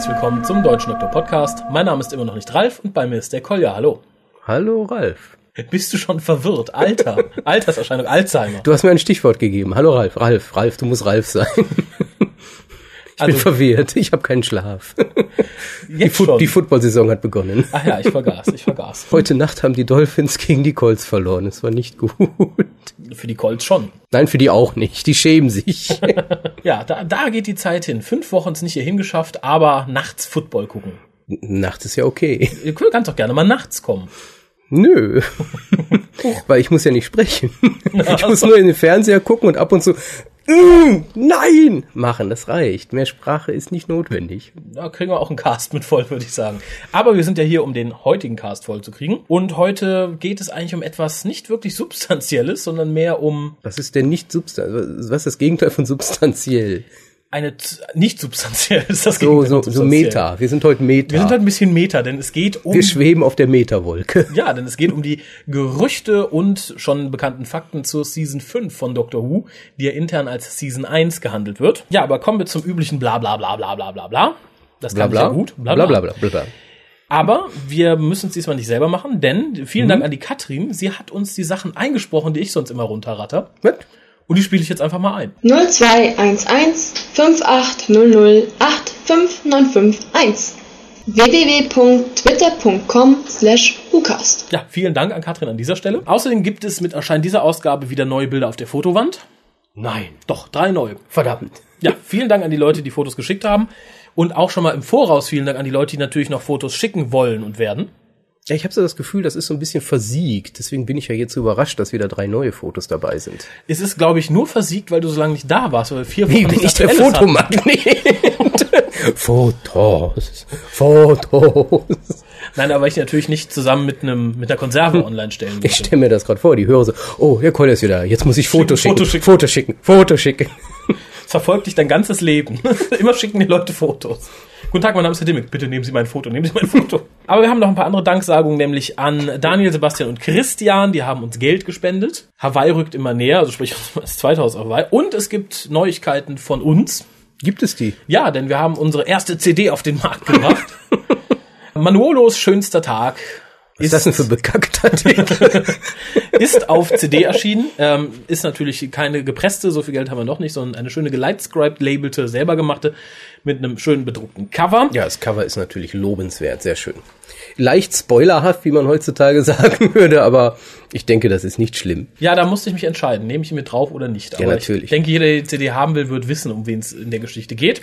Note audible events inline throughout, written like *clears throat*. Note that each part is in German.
Herzlich willkommen zum Deutschen Doktor Podcast. Mein Name ist immer noch nicht Ralf und bei mir ist der Kolja. Hallo. Hallo Ralf. Bist du schon verwirrt? Alter. *laughs* Alterserscheinung, Alzheimer. Du hast mir ein Stichwort gegeben. Hallo Ralf. Ralf, Ralf, du musst Ralf sein. *laughs* Ich bin Also- verwirrt. Ich habe keinen Schlaf. Die, Fu die Football-Saison hat begonnen. Ach ja, ich vergaß, ich vergaß. Heute Nacht haben die Dolphins gegen die Colts verloren. Es war nicht gut. Für die Colts schon. Nein, für die auch nicht. Die schämen sich. *laughs* Ja, da, da geht die Zeit hin. Fünf Wochen ist nicht hier hingeschafft, aber nachts Football gucken. Nachts ist ja okay. Du kannst doch gerne mal nachts kommen. Nö. *laughs* Weil ich muss ja nicht sprechen. Ich muss nur in den Fernseher gucken und ab und zu "Mm, Nein machen. Das reicht. Mehr Sprache ist nicht notwendig. Da kriegen wir auch einen Cast mit voll, würde ich sagen. Aber wir sind ja hier, um den heutigen Cast voll zu kriegen. Und heute geht es eigentlich um etwas nicht wirklich Substanzielles, sondern mehr um Was ist denn nicht substanziell? Was ist das Gegenteil von substanziell? Eine nicht substanziell *laughs* ist das So, so, so. Meta. Wir sind heute Meta. Wir sind halt ein bisschen Meta, denn es geht um Wir schweben auf der Meta-Wolke. *laughs* ja, denn es geht um die Gerüchte und schon bekannten Fakten zur Season 5 von Doctor Who, die ja intern als Season 1 gehandelt wird. Ja, aber kommen wir zum üblichen bla bla bla bla bla bla bla. Das Bla kann ich bla. ja gut. Bla bla bla bla bla. Aber wir müssen es diesmal nicht selber machen, denn vielen Mhm. Dank an die Katrin. Sie hat uns die Sachen eingesprochen, die ich sonst immer runterratter. Was? Und die spiele ich jetzt einfach mal ein. 0211 5800 85951 www.twitter.com slash whocast. Ja, vielen Dank an Katrin an dieser Stelle. Außerdem gibt es mit Erscheinen dieser Ausgabe wieder neue Bilder auf der Fotowand. Nein. Doch, drei neue. Verdammt. Ja, vielen Dank an die Leute, die Fotos geschickt haben. Und auch schon mal im Voraus vielen Dank an die Leute, die natürlich noch Fotos schicken wollen und werden. Ja, ich habe so das Gefühl, das ist so ein bisschen versiegt. Deswegen bin ich ja jetzt überrascht, dass wieder drei neue Fotos dabei sind. Es ist, glaube ich, nur versiegt, weil du so lange nicht da warst, weil wir vier Wochen Wie bin ich der. Fotomagnet? *laughs* Fotos. Fotos. Nein, aber ich natürlich nicht zusammen mit einem mit einer Konserve online stellen Ich wollte. stelle mir das gerade vor, die hören so, oh, Herr Koll ist wieder, jetzt muss ich Fotos Schicken, schicken, Foto Foto schicken, Foto schicken. Es verfolgt dich dein ganzes Leben. *laughs* Immer schicken die Leute Fotos. Guten Tag, mein Name ist Herr Dimmick. Bitte nehmen Sie mein Foto, nehmen Sie mein Foto. *laughs* Aber wir haben noch ein paar andere Danksagungen, nämlich an Daniel, Sebastian und Christian. Die haben uns Geld gespendet. Hawaii rückt immer näher, also sprich *laughs* das zweite Haus auf Hawaii. Und es gibt Neuigkeiten von uns. Gibt es die? Ja, denn wir haben unsere erste CD auf den Markt gebracht. *laughs* Manuolos schönster Tag Was ist das denn für bekackter Titel? ist auf CD erschienen. Ähm, ist natürlich keine gepresste, so viel Geld haben wir noch nicht, sondern eine schöne gelightscribed labelte, selber gemachte, mit einem schönen bedruckten Cover. Ja, das Cover ist natürlich lobenswert, sehr schön. Leicht spoilerhaft, wie man heutzutage *laughs* sagen würde, aber ich denke, das ist nicht schlimm. Ja, da musste ich mich entscheiden, nehme ich ihn mit drauf oder nicht. Aber natürlich. ich denke, jeder, der die CD haben will, wird wissen, um wen es in der Geschichte geht.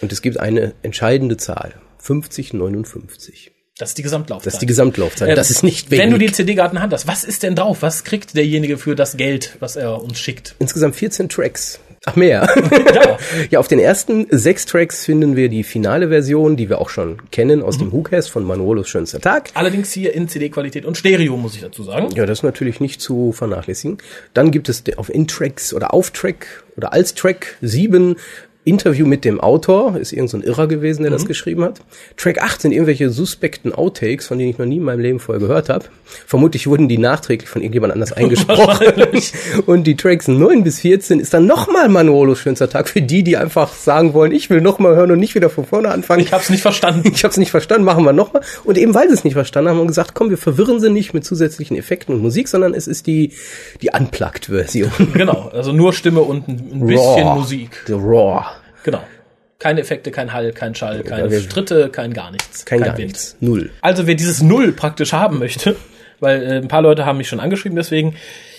Und es gibt eine entscheidende Zahl. 5059. Das ist die Gesamtlaufzeit. Das ist die Gesamtlaufzeit. Äh, das ist nicht wenig. Wenn du die CD gerade in Hand hast, was ist denn drauf? Was kriegt derjenige für das Geld, was er uns schickt? Insgesamt 14 Tracks. Ach, mehr. Ja. *laughs* ja, auf den ersten sechs Tracks finden wir die finale Version, die wir auch schon kennen aus dem WhoCast von Manuolos schönster Tag. Allerdings hier in CD-Qualität und Stereo, muss ich dazu sagen. Ja, das ist natürlich nicht zu vernachlässigen. Dann gibt es auf In-Tracks oder auf Track oder als Track sieben Interview mit dem Autor, ist irgend so ein Irrer gewesen, der das geschrieben hat. Track 8 sind irgendwelche suspekten Outtakes, von denen ich noch nie in meinem Leben vorher gehört habe. Vermutlich wurden die nachträglich von irgendjemand anders *laughs* eingesprochen. Und die Tracks 9 bis 14 ist dann nochmal Manuolos schönster Tag für die, die einfach sagen wollen, ich will nochmal hören und nicht wieder von vorne anfangen. Ich hab's nicht verstanden. *laughs* Ich habe es nicht verstanden, machen wir nochmal. Und eben weil sie es nicht verstanden haben, haben wir gesagt, komm, wir verwirren sie nicht mit zusätzlichen Effekten und Musik, sondern es ist die, die Unplugged-Version. Genau, also nur Stimme und ein, ein bisschen Raw. Musik. The Raw. Genau. Keine Effekte, kein Hall, kein Schall, keine Stritte, kein gar nichts. Kein, gar Wind. nichts. Null. Also wer dieses Null praktisch haben möchte, *laughs* weil äh, ein paar Leute haben mich schon angeschrieben, deswegen,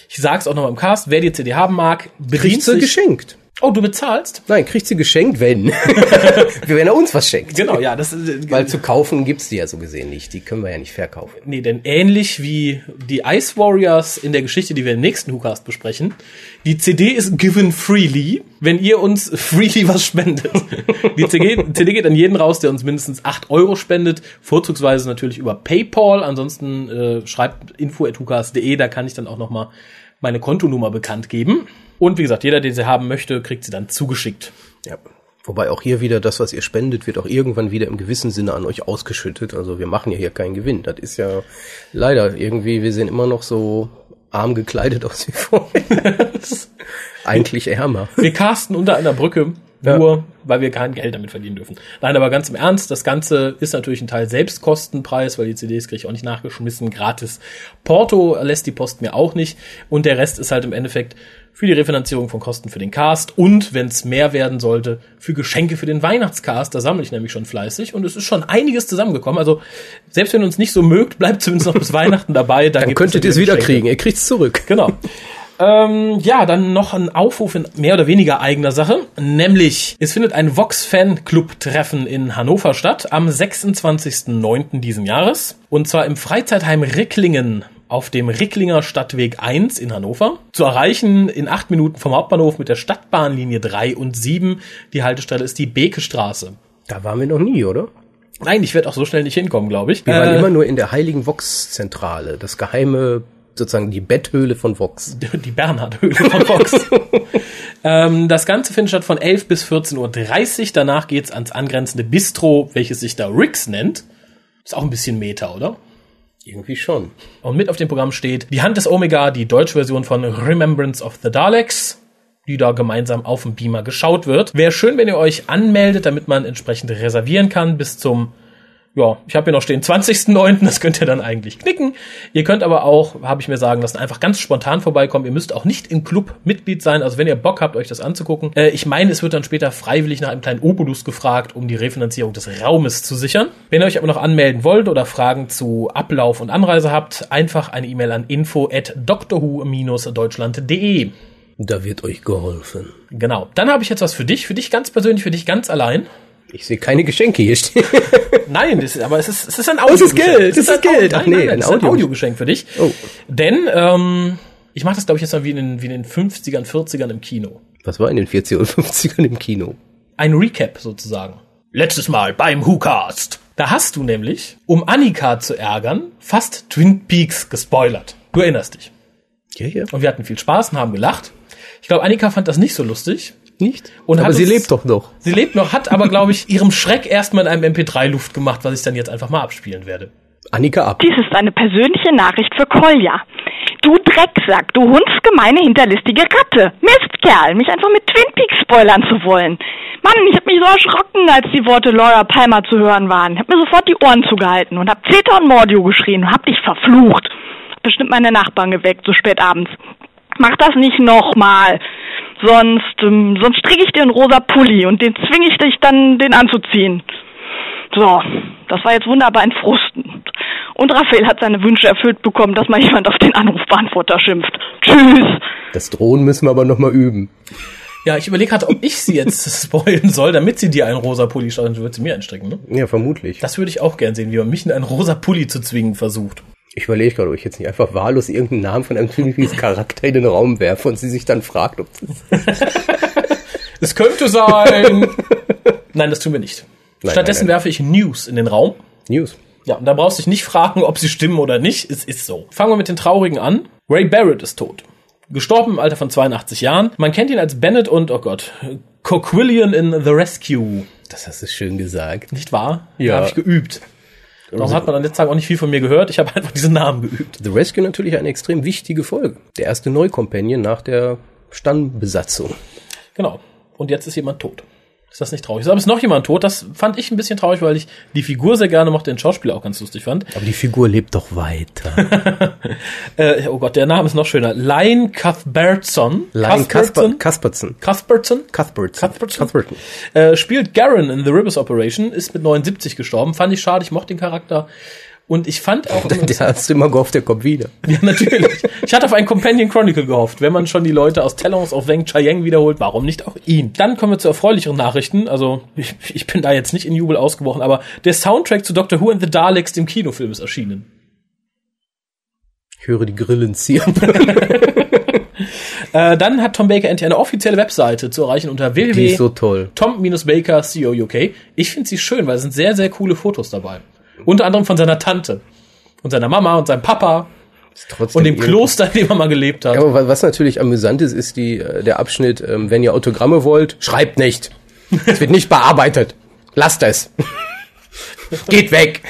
ich sag's auch noch mal im Cast, wer die CD haben mag, bedient Kriegt sie sich. geschenkt. Oh, du bezahlst? Nein, kriegt sie geschenkt, wenn. *laughs* wenn er uns was schenkt. Genau, ja, das äh, Weil zu kaufen gibt's die ja so gesehen nicht. Die können wir ja nicht verkaufen. Nee, denn ähnlich wie die Ice Warriors in der Geschichte, die wir im nächsten WhoCast besprechen, die CD ist given freely, wenn ihr uns *laughs* freely was spendet. Die CD, CD geht an jeden raus, der uns mindestens 8 Euro spendet, vorzugsweise natürlich über PayPal. Ansonsten äh, schreibt info.hucast.de, da kann ich dann auch noch mal meine Kontonummer bekannt geben. Und wie gesagt, jeder, der sie haben möchte, kriegt sie dann zugeschickt. Ja. Wobei auch hier wieder das, was ihr spendet, wird auch irgendwann wieder im gewissen Sinne an euch ausgeschüttet. Also wir machen ja hier keinen Gewinn. Das ist ja leider irgendwie, wir sehen immer noch so arm gekleidet aus wie vorher. *laughs* Eigentlich ärmer. Wir casten unter einer Brücke. Ja. Nur, weil wir kein Geld damit verdienen dürfen. Nein, aber ganz im Ernst, das Ganze ist natürlich ein Teil Selbstkostenpreis, weil die CDs kriege ich auch nicht nachgeschmissen. Gratis Porto lässt die Post mir auch nicht. Und der Rest ist halt im Endeffekt für die Refinanzierung von Kosten für den Cast und, wenn es mehr werden sollte, für Geschenke für den Weihnachtscast. Da sammle ich nämlich schon fleißig und es ist schon einiges zusammengekommen. Also selbst wenn ihr uns nicht so mögt, bleibt zumindest noch bis *laughs* Weihnachten dabei. Da Dann könntet ihr es wieder kriegen. Ihr kriegt's zurück. Genau. *laughs* Ähm, ja, dann noch ein Aufruf in mehr oder weniger eigener Sache. Nämlich, es findet ein Vox-Fan-Club-Treffen in Hannover statt am 26.09. diesen Jahres. Und zwar im Freizeitheim Ricklingen auf dem Ricklinger Stadtweg 1 in Hannover. Zu erreichen in acht Minuten vom Hauptbahnhof mit der Stadtbahnlinie 3 und 7. Die Haltestelle ist die Bekestraße. Da waren wir noch nie, oder? Nein, ich werde auch so schnell nicht hinkommen, glaube ich. Wir waren Äh, immer nur in der heiligen Vox-Zentrale. Das geheime, sozusagen die Betthöhle von Vox. *laughs* die Bernhard-Höhle von Fox. *laughs* ähm, das Ganze findet statt von 11 bis 14.30 Uhr. Danach geht's ans angrenzende Bistro, welches sich da Rix nennt. Ist auch ein bisschen Meta, oder? Irgendwie schon. Und mit auf dem Programm steht Die Hand des Omega, die deutsche Version von Remembrance of the Daleks, die da gemeinsam auf dem Beamer geschaut wird. Wäre schön, wenn ihr euch anmeldet, damit man entsprechend reservieren kann bis zum ja, ich habe hier noch stehen 20.09., das könnt ihr dann eigentlich knicken. Ihr könnt aber auch, habe ich mir sagen lassen, einfach ganz spontan vorbeikommen. Ihr müsst auch nicht im Club Mitglied sein, also wenn ihr Bock habt, euch das anzugucken. Äh, ich meine, es wird dann später freiwillig nach einem kleinen Obolus gefragt, um die Refinanzierung des Raumes zu sichern. Wenn ihr euch aber noch anmelden wollt oder Fragen zu Ablauf und Anreise habt, einfach eine E-Mail an info at doctorwho-deutschland.de. Da wird euch geholfen. Genau. Dann habe ich jetzt was für dich, für dich ganz persönlich, für dich ganz allein. Ich sehe keine Geschenke hier stehen. *laughs* Nein, das ist, aber es ist, es ist ein es ist Audiogeschenk. Geld, es ist ein Geld. Au- Ach Nein, nee, nein, ein ist ein Audio- Audiogeschenk für dich. Oh. Denn ähm, ich mache das, glaube ich, jetzt mal wie in, den, wie in den 50ern, 40ern im Kino. Was war in den 40er und 50ern im Kino? Ein Recap sozusagen. Letztes Mal beim WhoCast. Da hast du nämlich, um Annika zu ärgern, fast Twin Peaks gespoilert. Du erinnerst dich. Ja, ja. Und wir hatten viel Spaß und haben gelacht. Ich glaube, Annika fand das nicht so lustig. Nicht? Und Aber hat sie uns- lebt doch noch. Sie lebt noch, hat aber, glaube ich, ihrem Schreck erstmal in einem MP3 Luft gemacht, was ich dann jetzt einfach mal abspielen werde. Annika ab. Dies ist eine persönliche Nachricht für Kolja. Du Drecksack, du hundsgemeine, hinterlistige Ratte. Mistkerl, mich einfach mit Twin Peaks spoilern zu wollen. Mann, ich hab mich so erschrocken, als die Worte Laura Palmer zu hören waren. Hab mir sofort die Ohren zugehalten und hab Zeta und Mordio geschrien und hab dich verflucht. Hab bestimmt meine Nachbarn geweckt, so spät abends. Mach das nicht nochmal. Sonst, ähm, sonst stricke ich dir einen rosa Pulli und den zwinge ich dich dann, den anzuziehen. So, das war jetzt wunderbar entfrustend. Und Raphael hat seine Wünsche erfüllt bekommen, dass mal jemand auf den Anrufbeantworter schimpft. Tschüss. Das Drohen müssen wir aber noch mal üben. Ja, ich überlege gerade, ob ich sie jetzt *laughs* spoilen soll, damit sie dir einen rosa Pulli schaut, dann wird sie mir einstrecken, ne? Ja, vermutlich. Das würde ich auch gern sehen, wie man mich in einen rosa Pulli zu zwingen versucht. Ich überlege gerade, ob ich jetzt nicht einfach wahllos irgendeinen Namen von einem Twin Peaks Charakter in den Raum werfe und sie sich dann fragt, ob *laughs* *laughs* Es könnte sein. nein, das tun wir nicht. Nein, Stattdessen nein, nein. werfe ich News in den Raum. News. Ja, und da brauchst du dich nicht fragen, ob sie stimmen oder nicht. Es ist so. Fangen wir mit den Traurigen an. Ray Barrett ist tot. Gestorben im Alter von 82 Jahren. Man kennt ihn als Bennett und, oh Gott, Coquillian in The Rescue. Das hast du schön gesagt. Nicht wahr? Ja. Da habe ich geübt. Darum hat man an letzten Tagen auch nicht viel von mir gehört. Ich habe *laughs* einfach diesen Namen geübt. The Rescue natürlich eine extrem wichtige Folge. Der erste Neukompanion nach der Stammbesatzung. Genau. Und jetzt ist jemand tot. Ist das nicht traurig? Aber ist noch jemand tot? Das fand ich ein bisschen traurig, weil ich die Figur sehr gerne mochte, den Schauspieler auch ganz lustig fand. Aber die Figur lebt doch weiter. *laughs* Äh, oh Gott, der Name ist noch schöner. Lyle Cuthbertson. Lion Cuthbertson. Kaspertson. Cuthbertson. Cuthbertson. Cuthbertson. Cuthbertson. Äh, spielt Garen in The Rivers Operation, ist mit 79 gestorben. Fand ich schade, ich mochte den Charakter. Und ich fand auch, *laughs* Der hast du immer gehofft, der kommt wieder. *laughs* ja, natürlich. Ich hatte auf einen Companion Chronicle gehofft. Wenn man schon die Leute aus Talons auf Weng Chiang wiederholt, warum nicht auch ihn? Dann kommen wir zu erfreulicheren Nachrichten. Also, ich, ich bin da jetzt nicht in Jubel ausgebrochen, aber der Soundtrack zu Doctor Who and the Daleks, dem Kinofilm, ist erschienen. Ich höre die Grillen ziehen. *laughs* Äh, dann hat Tom Baker endlich eine offizielle Webseite zu erreichen unter Die www. ist so. Ich finde sie schön, weil es sind sehr, sehr coole Fotos dabei. Unter anderem von seiner Tante und seiner Mama und seinem Papa und dem Kloster, *laughs* in dem er mal gelebt hat. Ja, aber wa- was natürlich amüsant ist, ist die, äh, der Abschnitt, ähm, wenn ihr Autogramme wollt, schreibt nicht. Es wird nicht bearbeitet. Lasst es. *laughs* Geht weg.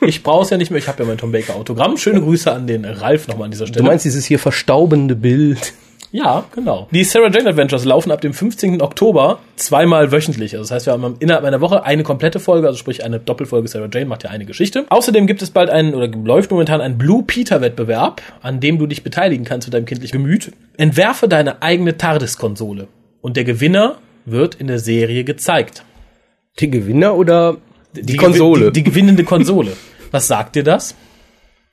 Ich brauche es ja nicht mehr, ich habe ja mein Tom Baker Autogramm. Schöne Grüße an den Ralf nochmal an dieser Du Stelle. meinst dieses hier verstaubende Bild? Ja, genau. Die Sarah Jane Adventures laufen ab dem 15. Oktober zweimal wöchentlich. Also das heißt, wir haben innerhalb einer Woche eine komplette Folge, also sprich eine Doppelfolge Sarah Jane macht ja eine Geschichte. Außerdem gibt es bald einen, oder läuft momentan ein Blue Peter Wettbewerb, an dem du dich beteiligen kannst mit deinem kindlichen Gemüt. Entwerfe deine eigene TARDIS-Konsole. Und der Gewinner wird in der Serie gezeigt. Die Gewinner oder die, Die Konsole? Gewi- Die, die gewinnende Konsole. Was sagt dir das?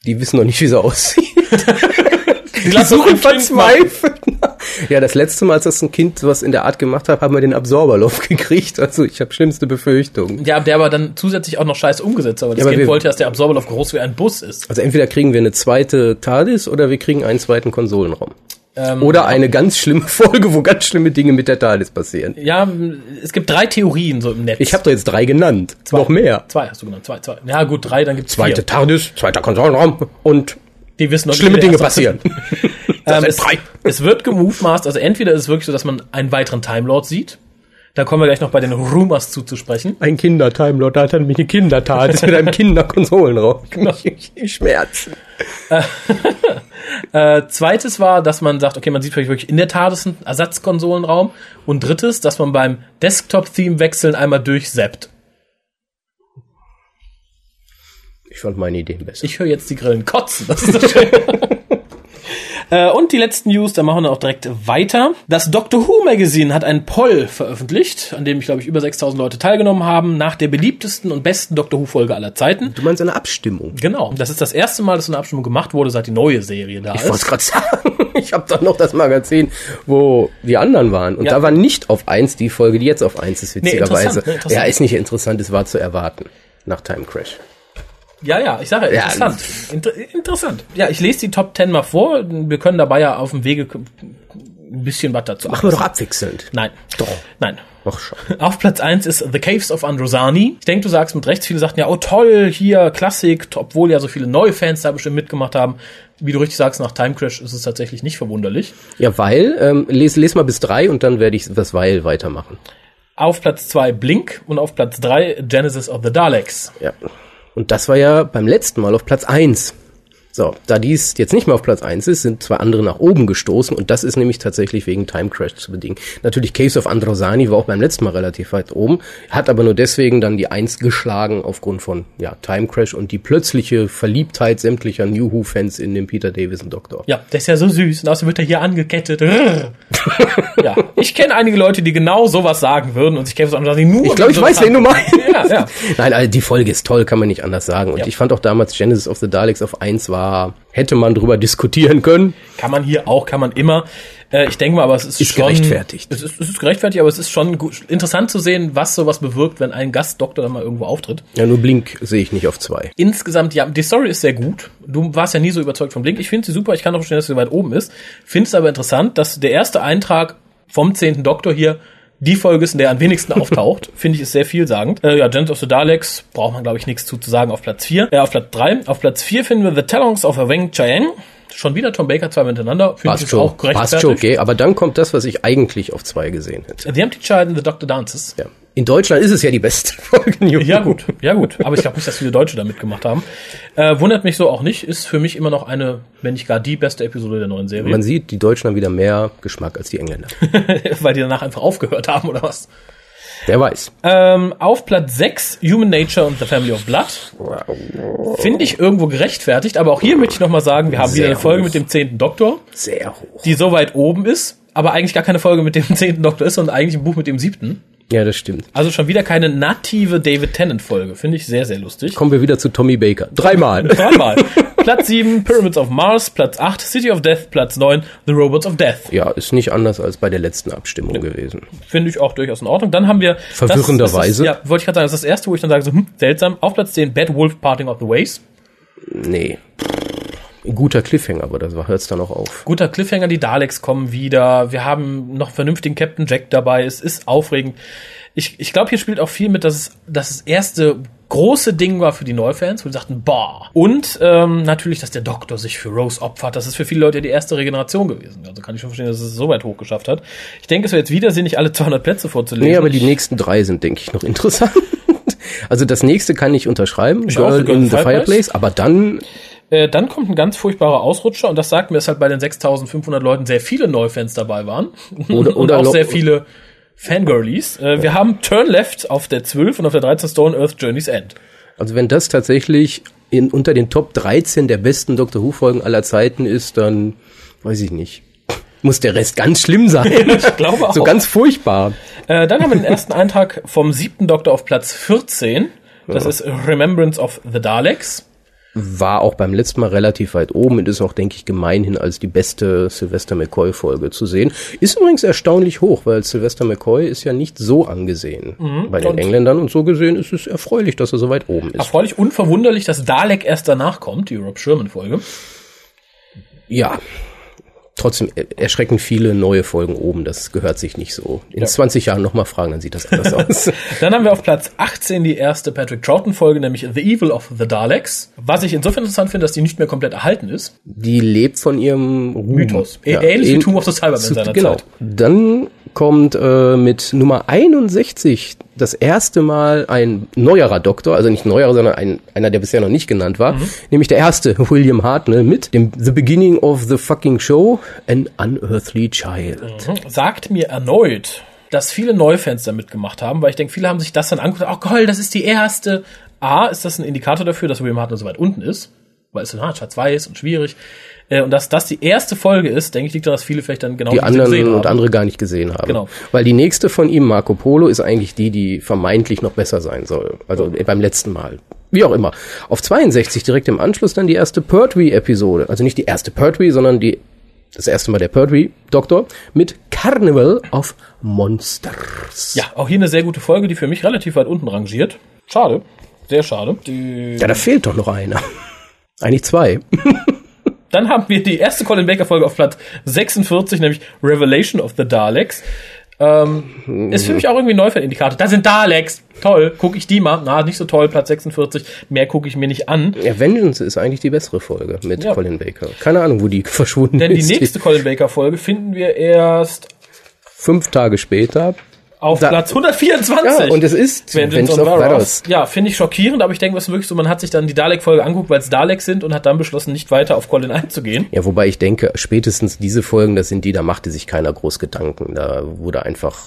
Die wissen noch nicht, wie sie aussieht. *laughs* Die Die suchen verzweifelt. Ja, das letzte Mal, als das ein Kind sowas in der Art gemacht hat, haben wir den Absorberlauf *laughs* gekriegt. Also ich habe schlimmste Befürchtungen. Ja, der aber dann zusätzlich auch noch scheiß umgesetzt, aber das Ja, aber Kind wollte, dass der Absorberlauf groß wie ein Bus ist. Also entweder kriegen wir eine zweite TARDIS oder wir kriegen einen zweiten Konsolenraum. Ähm, Oder eine ganz schlimme *laughs* Folge, wo ganz schlimme Dinge mit der TARDIS passieren. Ja, es gibt drei Theorien so im Netz. Ich habe doch jetzt drei genannt. Noch mehr. zwei, hast du genannt, zwei, zwei. Ja gut, drei, dann gibt's Zweite vier. TARDIS, zweiter Konsolenraum und Die wissen noch schlimme Dinge erste- *laughs* Ähm, es, *laughs* es wird gemutmaßt, also entweder ist es wirklich so, dass man einen weiteren Time Lord sieht. Da kommen wir gleich noch bei den Rumors zuzusprechen. Ein Kinder-Timelord hat dann mich eine Kinder-TARDIS mit einem *laughs* Kinder-Konsolenraum. Ich, ich Schmerz. *laughs* Äh, zweites war, dass man sagt, okay, man sieht vielleicht wirklich in der TARDIS einen Ersatzkonsolenraum. Und drittes, dass man beim Desktop-Theme wechseln einmal durchsappt. Ich fand meine Ideen besser. Ich höre jetzt die Grillen kotzen. Das ist das Schöne. Äh, Und die letzten News, da machen wir auch direkt weiter. Das Doctor Who Magazine hat einen Poll veröffentlicht, an dem, ich glaube ich, über 6000 Leute teilgenommen haben, nach der beliebtesten und besten Doctor Who Folge aller Zeiten. du meinst eine Abstimmung? Genau. Das ist das erste Mal, dass so eine Abstimmung gemacht wurde, seit die neue Serie da Ich wollte ist. gerade sagen, *laughs* ich habe doch noch das Magazin, wo die anderen waren. Und Ja. da war nicht auf eins die Folge, die jetzt auf eins ist, witzigerweise. interessant, ne, interessant. ja, ist nicht interessant, es war zu erwarten. Nach Time Crash. Ja, ja, ich sage ja, Ja, interessant. Inter interessant. Ja, ich lese die Top 10 mal vor. Wir können dabei ja auf dem Wege ein bisschen was dazu Machen wir doch abwechselnd. Nein. Doch. Nein. Ach schon. Auf Platz 1 ist The Caves of Androsani. Ich denke, du sagst mit rechts, viele sagten ja, oh toll, hier Klassik, obwohl ja so viele neue Fans da bestimmt mitgemacht haben. Wie du richtig sagst, nach Time Crash ist es tatsächlich nicht verwunderlich. Ja, weil, ähm, les, les mal bis drei und dann werde ich das Weil weitermachen. Auf Platz 2 Blink und auf Platz 3 Genesis of the Daleks. Ja. Und das war ja beim letzten Mal auf Platz eins. So, da dies jetzt nicht mehr auf Platz eins ist, sind zwei andere nach oben gestoßen und das ist nämlich tatsächlich wegen Time Crash zu bedingen. Natürlich Case of Androsani war auch beim letzten Mal relativ weit oben, hat aber nur deswegen dann die Eins geschlagen aufgrund von ja, Time Crash und die plötzliche Verliebtheit sämtlicher New Who Fans in den Peter Davison Doktor. Ja, der ist ja so süß und außerdem wird er hier angekettet. *laughs* ja, ich kenne einige Leute, die genau sowas sagen würden und ich kenne es auch nur. Ich glaube, ich weiß, wen du meinst. Ja, ja. Nein, also die Folge ist toll, kann man nicht anders sagen. Und Ja. ich fand auch damals Genesis of the Daleks auf eins war, hätte man drüber diskutieren können. Kann man hier auch, kann man immer. Äh, ich denke mal, aber es ist, Ist schon gerechtfertigt. Es ist, es ist gerechtfertigt, aber es ist schon gut, interessant zu sehen, was sowas bewirkt, wenn ein Gastdoktor dann mal irgendwo auftritt. Ja, nur Blink sehe ich nicht auf zwei. Insgesamt, ja, die Story ist sehr gut. Du warst ja nie so überzeugt von Blink. Ich finde sie super. Ich kann auch verstehen, dass sie so weit oben ist. Finde es aber interessant, dass der erste Eintrag vom zehnten Doktor hier die Folge ist, in der er am wenigsten *laughs* auftaucht. Finde ich ist sehr vielsagend. Äh, ja, Genesis of the Daleks braucht man, glaube ich, nichts zu, zu sagen auf Platz 4. Äh, auf Platz 3. Auf Platz 4 finden wir The Talons of a Weng Chiang. Schon wieder Tom Baker zwei miteinander. Finde ich Passt schon, auch passt gerechtfertigt. schon, okay. Aber dann kommt das, was ich eigentlich auf zwei gesehen hätte. The Empty Child and The Doctor Dances. Ja. In Deutschland ist es ja die beste *laughs* Folge. New Ja gut, ja gut. Aber ich glaube nicht, dass viele Deutsche da mitgemacht haben. Äh, wundert mich so auch nicht. Ist für mich immer noch eine, wenn nicht gar die beste Episode der neuen Serie. Man sieht, die Deutschen haben wieder mehr Geschmack als die Engländer. *laughs* Weil die danach einfach aufgehört haben oder was? Wer weiß. Ähm, auf Platz 6 Human Nature und The Family of Blood. Finde ich irgendwo gerechtfertigt, aber auch hier möchte ich nochmal sagen, wir haben Sehr wieder eine Folge hoch. mit dem zehnten Doktor, Sehr hoch. die so weit oben ist, aber eigentlich gar keine Folge mit dem *laughs* zehnten Doktor ist, sondern eigentlich ein Buch mit dem siebten. Ja, das stimmt. Also schon wieder keine native David Tennant Folge. Finde ich sehr, sehr lustig. Kommen wir wieder zu Tommy Baker. Dreimal. *laughs* Dreimal. Platz 7, Pyramids of Mars. Platz 8, City of Death. Platz 9, The Robots of Death. Ja, ist nicht anders als bei der letzten Abstimmung gewesen. Finde ich auch durchaus in Ordnung. Dann haben wir... Verwirrenderweise. Ja, wollte ich gerade sagen, das ist das erste, wo ich dann sage, so, hm, seltsam. Auf Platz 10, Bad Wolf Parting of the Ways. Nee. Guter Cliffhanger, aber das hört es dann auch auf. Guter Cliffhanger, die Daleks kommen wieder. Wir haben noch vernünftigen Captain Jack dabei. Es ist aufregend. Ich, ich glaube, hier spielt auch viel mit, dass es dass das erste große Ding war für die Neufans, wo die sagten, boah. Und ähm, natürlich, dass der Doktor sich für Rose opfert. Das ist für viele Leute die erste Regeneration gewesen. Also kann ich schon verstehen, dass es so weit hoch geschafft hat. Ich denke, es wäre jetzt widersinnig, alle 200 Plätze vorzulesen. Nee, aber die nächsten drei sind, denke ich, noch *laughs* interessant. Also das nächste kann ich unterschreiben, Ich Girl in the Fireplace. aber dann Äh, dann kommt ein ganz furchtbarer Ausrutscher und das sagt mir, dass halt bei den 6500 Leuten sehr viele Neufans dabei waren. *laughs* Oder- und oder auch lo- sehr viele Fangirlies. Äh, wir haben Turn Left auf der 12 und auf der 13 Stone Earth Journey's End. Also wenn das tatsächlich in, unter den Top 13 der besten Doctor Who-Folgen aller Zeiten ist, dann weiß ich nicht. Muss der Rest ganz schlimm sein. *laughs* Ich glaube auch. So ganz furchtbar. Äh, dann haben wir den ersten Eintrag vom siebten Doktor auf Platz 14. Das ist Remembrance of the Daleks. War auch beim letzten Mal relativ weit oben und ist auch, denke ich, gemeinhin als die beste Sylvester McCoy-Folge zu sehen. Ist übrigens erstaunlich hoch, weil Sylvester McCoy ist ja nicht so angesehen bei den Engländern und so gesehen ist es erfreulich, dass er so weit oben ist. Erfreulich und verwunderlich, dass Dalek erst danach kommt, die Rob Sherman-Folge. Ja. Trotzdem er- erschreckend viele neue Folgen oben. Das gehört sich nicht so. In 20 Jahren nochmal fragen, dann sieht das anders aus. *laughs* Dann haben wir auf Platz 18 die erste Patrick Troughton-Folge, nämlich The Evil of the Daleks. Was ich insofern interessant finde, dass die nicht mehr komplett erhalten ist. Die lebt von ihrem Ruhm. Mythos. Ä- ähnlich wie Tomb of the Cybermen seiner genau. Zeit. Dann kommt äh, mit Nummer 61 das erste Mal ein neuerer Doktor, also nicht neuerer, sondern ein, einer, der bisher noch nicht genannt war, Mhm. nämlich der erste, *laughs* William Hartnell, mit dem The Beginning of the Fucking Show, An Unearthly Child. Sagt mir erneut, dass viele Neufans da mitgemacht haben, weil ich denke, viele haben sich das dann angeguckt, oh toll, das ist die erste. A, ist das ein Indikator dafür, dass William Hartnell so weit unten ist, weil es so ah, schwarz-weiß und schwierig. Äh, und dass das die erste Folge ist, denke ich, liegt daran, dass viele vielleicht dann genau die anderen gesehen und haben. andere gar nicht gesehen haben. Genau. Weil die nächste von ihm, Marco Polo, ist eigentlich die, die vermeintlich noch besser sein soll. Also äh, beim letzten Mal. Wie auch immer. Auf 62 direkt im Anschluss dann die erste Pertwee-Episode. Also nicht die erste Pertwee, sondern die das erste Mal der Pertwee-Doktor mit Carnival of Monsters. Ja, auch hier eine sehr gute Folge, die für mich relativ weit unten rangiert. Schade. Sehr schade. Die Ja, da fehlt doch noch einer. *laughs* Eigentlich zwei. *laughs* Dann haben wir die erste Colin Baker Folge auf Platz 46, nämlich Revelation of the Daleks. Ähm, ist für mich auch irgendwie ein Neufeld-Indikator. Da sind Daleks. Toll. Gucke ich die mal. Na, nicht so toll. Platz 46. Mehr gucke ich mir nicht an. Ja, Vengeance ist eigentlich die bessere Folge mit Ja. Colin Baker. Keine Ahnung, wo die *laughs* verschwunden Denn die ist. nächste Colin Baker Folge finden wir erst Fünf Tage später. Auf Da- Platz 124. Ja, und es ist Vengeance Vengeance of Varos. Ja, finde ich schockierend, aber ich denke, ist wirklich so, man hat sich dann die Dalek-Folge angeguckt, weil es Daleks sind und hat dann beschlossen, nicht weiter auf Colin einzugehen. Ja, wobei ich denke, spätestens diese Folgen, das sind die, da machte sich keiner groß Gedanken. Da wurde einfach,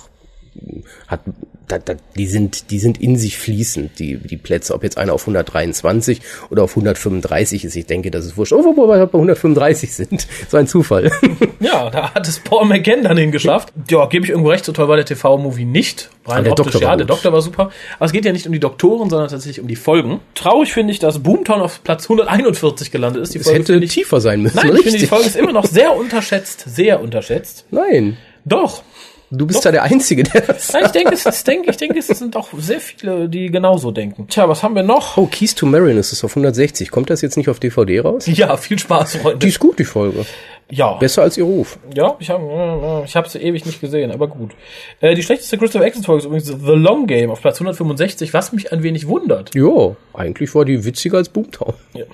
hat, da, da, die sind, die sind in sich fließend, die, die Plätze. Ob jetzt einer auf 123 oder auf 135 ist, ich denke, das ist wurscht. Oh, wobei wir bei 135 sind. *laughs* So ein Zufall. *laughs* Ja, da hat es Paul McGann dann hingeschafft. Ja, gebe ich irgendwo recht, so toll war der TV-Movie nicht. Rein Ah, der optisch, Doktor war ja, der. Doktor war super. Aber es geht ja nicht um die Doktoren, sondern tatsächlich um die Folgen. Traurig finde ich, dass Boomtown auf Platz 141 gelandet ist. Die Es Folge hätte ich, tiefer sein müssen. nein, ich finde, die Folge ist immer noch sehr unterschätzt, sehr unterschätzt. Nein. Doch. Du bist da der Einzige, der das Nein, ich denke, es, ich denke, ich denke, es sind auch sehr viele, die genauso denken. Tja, was haben wir noch? Oh, Keys to Marin ist es auf 160. Kommt das jetzt nicht auf DVD raus? Ja, viel Spaß, Die Freunde. ist gut, die Folge. Ja. Besser als ihr Ruf. Ja, ich habe ich hab sie ewig nicht gesehen, aber gut. Äh, die schlechteste Christopher Access Folge ist übrigens The Long Game auf Platz 165, was mich ein wenig wundert. Jo, eigentlich war die witziger als Boomtown. Ja.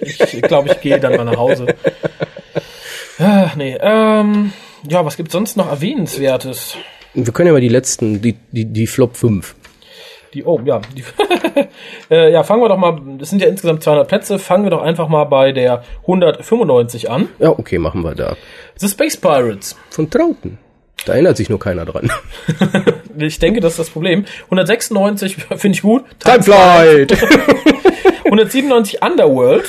Ich glaube, ich gehe dann mal nach Hause. Ach, nee, ähm, ja, was gibt's sonst noch erwähnenswertes? Wir können ja mal die letzten, die, die, die Flop 5. Die, oh, ja, die, *laughs* äh, ja, fangen wir doch mal, das sind ja insgesamt 200 Plätze, fangen wir doch einfach mal bei der 195 an. Ja, okay, machen wir da. The Space Pirates. Von Trauten. Da erinnert sich nur keiner dran. *laughs* Ich denke, das ist das Problem. 196 *laughs* finde ich gut. Timeflight! 197 Underworld.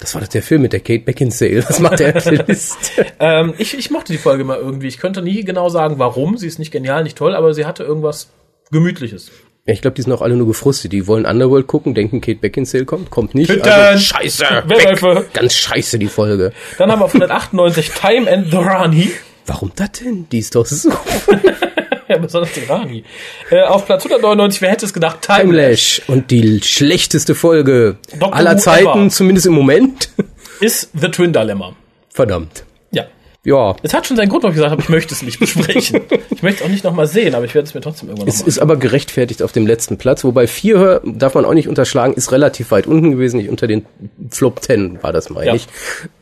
Das war doch der Film mit der Kate Beckinsale. Was macht der *laughs* List? Ähm, ich, ich mochte die Folge mal irgendwie. Ich könnte nie genau sagen, warum. Sie ist nicht genial, nicht toll, aber sie hatte irgendwas Gemütliches. Ja, ich glaube, die sind auch alle nur gefrustet. Die wollen Underworld gucken, denken Kate Beckinsale kommt, kommt nicht. Bitte! Also, scheiße! Weg. Ganz scheiße, die Folge. Dann haben wir auf 198 Time and the Rani. Warum das denn? Die ist doch so. *laughs* Ja, besonders die Rani. Äh, auf Platz 199, wer hätte es gedacht, Time Timelash. Und die schlechteste Folge Doctor aller Who Zeiten, ever. zumindest im Moment. *laughs* ist The Twin Dilemma. Verdammt. Ja. Ja. Es hat schon seinen Grund, warum ich gesagt habe, ich möchte es nicht besprechen. *laughs* ich möchte es auch nicht nochmal sehen, aber ich werde es mir trotzdem irgendwann Es ist aber gerechtfertigt auf dem letzten Platz, wobei vier darf man auch nicht unterschlagen, ist relativ weit unten gewesen, nicht unter den Flop 10 war das, meine Ja. ich.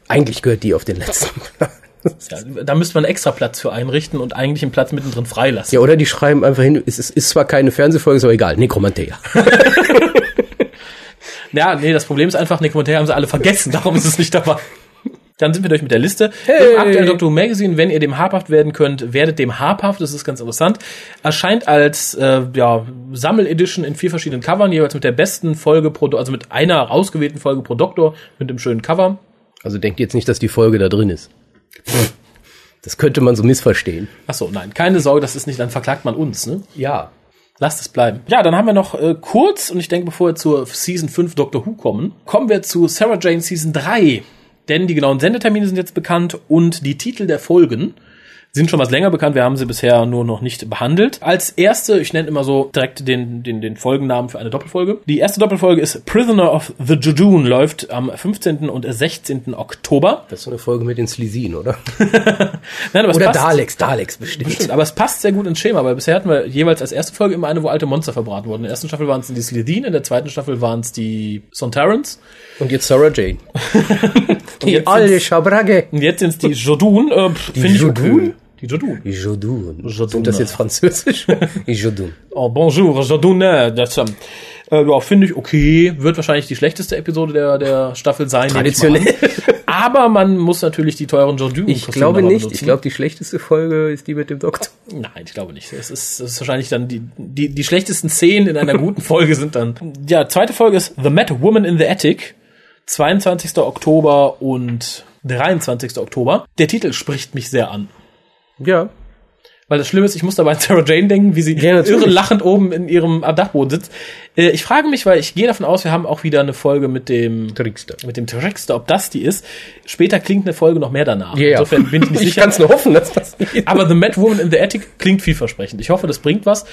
Eigentlich gehört die auf den letzten *laughs* Platz. *laughs* Ja, da müsste man extra Platz für einrichten und eigentlich einen Platz mittendrin freilassen. Ja, oder die schreiben einfach hin, es ist, ist zwar keine Fernsehfolge, ist aber egal, Nekromantea. *laughs* Ja, nee, das Problem ist einfach, Kommentaren haben sie alle vergessen, darum ist es nicht dabei. Dann sind wir durch mit der Liste. Hey. Im aktuellen Doctor Who Magazine, wenn ihr dem habhaft werden könnt, werdet dem habhaft, das ist ganz interessant. Erscheint als äh, ja, Sammeledition in vier verschiedenen Covern, jeweils mit der besten Folge pro, also mit einer ausgewählten Folge pro Doktor, mit dem schönen Cover. Also denkt jetzt nicht, dass die Folge da drin ist. Das könnte man so missverstehen. Ach so, nein, keine Sorge, das ist nicht, dann verklagt man uns, ne? Ja. Lasst es bleiben. Ja, dann haben wir noch äh, kurz, und ich denke, bevor wir zur Season 5 Doctor Who kommen, kommen wir zu Sarah Jane Season 3. Denn die genauen Sendetermine sind jetzt bekannt und die Titel der Folgen sind schon was länger bekannt. Wir haben sie bisher nur noch nicht behandelt. Als erste, ich nenne immer so direkt den, den, den Folgennamen für eine Doppelfolge. Die erste Doppelfolge ist Prisoner of the Jejun, läuft am 15. und 16. Oktober. Das ist so eine Folge mit den Slesin, oder? *laughs* Nein, aber es Oder passt- Daleks, Daleks bestimmt. Bestimmt, aber es passt sehr gut ins Schema, weil bisher hatten wir jeweils als erste Folge immer eine, wo alte Monster verbraten wurden. In der ersten Staffel waren es die Slytherin, in der zweiten Staffel waren es die Sontarans. Und jetzt Sarah Jane. *laughs* Und jetzt alte Schabracke. Und jetzt sind es die Jodun, äh, finde ich. Jodun? Die Jodun. Jodun. Jodun. Sind das jetzt Französisch? *laughs* Jodun. Oh, bonjour, Jodun, äh, das, ähm, äh, ja, finde ich okay. Wird wahrscheinlich die schlechteste Episode der, der Staffel sein. Traditionell. *laughs* Aber man muss natürlich die teuren Jodun Ich glaube nicht. Ich glaube, die schlechteste Folge ist die mit dem Doktor. Nein, ich glaube nicht. Es ist, es ist wahrscheinlich dann die, die, die schlechtesten Szenen in einer *laughs* guten Folge sind dann. Ja, zweite Folge ist The Mad Woman in the Attic. 22. Oktober und 23. Oktober. Der Titel spricht mich sehr an. Ja. Weil das Schlimme ist, ich muss dabei an Sarah Jane denken, wie sie Ja, irre lachend oben in ihrem Dachboden sitzt. Äh, ich frage mich, weil ich gehe davon aus, wir haben auch wieder eine Folge mit dem Trickster. mit dem Trickster, ob das die ist. Später klingt eine Folge noch mehr danach. Ja. Insofern bin ich nicht *laughs* Ich sicher. kann es nur hoffen, dass das. Aber The Mad Woman in the Attic klingt vielversprechend. Ich hoffe, das bringt was.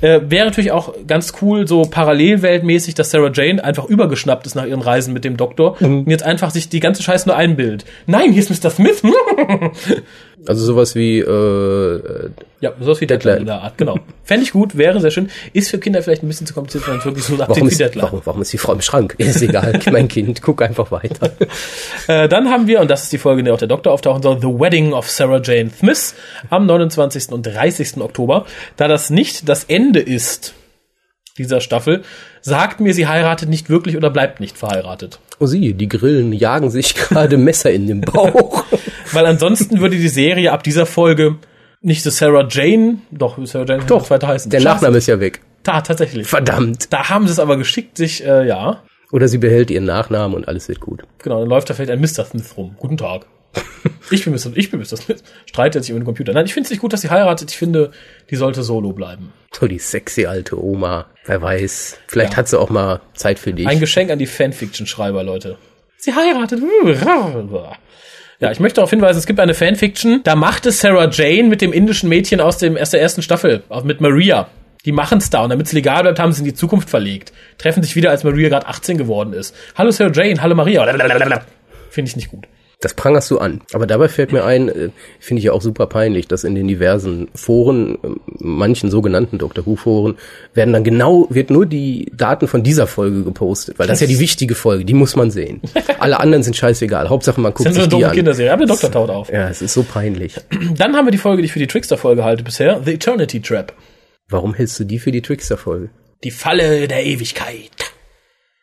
Äh, wäre natürlich auch ganz cool, so parallelweltmäßig, dass Sarah Jane einfach übergeschnappt ist nach ihren Reisen mit dem Doktor und jetzt einfach sich die ganze Scheiße nur einbildet. Nein, hier ist Mr. Smith. *laughs* Also sowas wie äh, ja, sowas wie Deadline in der Art, genau. Fände ich gut, wäre sehr schön. Ist für Kinder vielleicht ein bisschen zu kompliziert, wenn es wirklich so warum abzieht wie ist, Deadline. warum, warum ist die Frau im Schrank? Ist egal, *laughs* mein Kind, guck einfach weiter. *laughs* Äh, dann haben wir, und das ist die Folge, in der auch der Doktor auftauchen soll, The Wedding of Sarah Jane Smith am 29. und 30. Oktober. Da das nicht das Ende ist dieser Staffel, sagt mir, sie heiratet nicht wirklich oder bleibt nicht verheiratet. Oh sie, die Grillen jagen sich *laughs* gerade Messer in den Bauch. Weil ansonsten würde die Serie ab dieser Folge nicht so Sarah Jane, doch, Sarah Jane Doch, weiter heißen. Der Scheiße. Nachname ist ja weg. Da, tatsächlich. Verdammt. Da haben sie es aber geschickt, sich, äh, ja, Oder sie behält ihren Nachnamen und alles wird gut. Genau, dann läuft da vielleicht ein Mr. Smith rum. Guten Tag. *laughs* Ich bin Mr. Ich bin Mr. Smith. Streitet sich über den Computer. Nein, ich finde es nicht gut, dass sie heiratet. Ich finde, die sollte solo bleiben. So die sexy alte Oma. Wer weiß. Vielleicht Ja. hat sie auch mal Zeit für dich. Ein Geschenk an die Fanfiction-Schreiber, Leute. Sie heiratet. *laughs* Ja, ich möchte darauf hinweisen, es gibt eine Fanfiction, da macht es Sarah Jane mit dem indischen Mädchen aus, dem, aus der ersten Staffel, mit Maria. Die machen es da und damit es legal bleibt, haben sie in die Zukunft verlegt. Treffen sich wieder, als Maria gerade 18 geworden ist. Hallo Sarah Jane, hallo Maria. Finde ich nicht gut. Das prangerst du an. Aber dabei fällt mir ein, äh, finde ich ja auch super peinlich, dass in den diversen Foren, äh, manchen sogenannten Dr. Who-Foren, werden dann genau, wird nur die Daten von dieser Folge gepostet, weil das ist ja die wichtige Folge, die muss man sehen. *laughs* Alle anderen sind scheißegal. Hauptsache man guckt Das ist sich eine die an. Kinderserie, aber der Doktor taucht auf. Ja, es ist so peinlich. *clears throat* Dann haben wir die Folge, die ich für die Trickster-Folge halte bisher, The Eternity Trap. Warum hältst du die für die Trickster-Folge? Die Falle der Ewigkeit.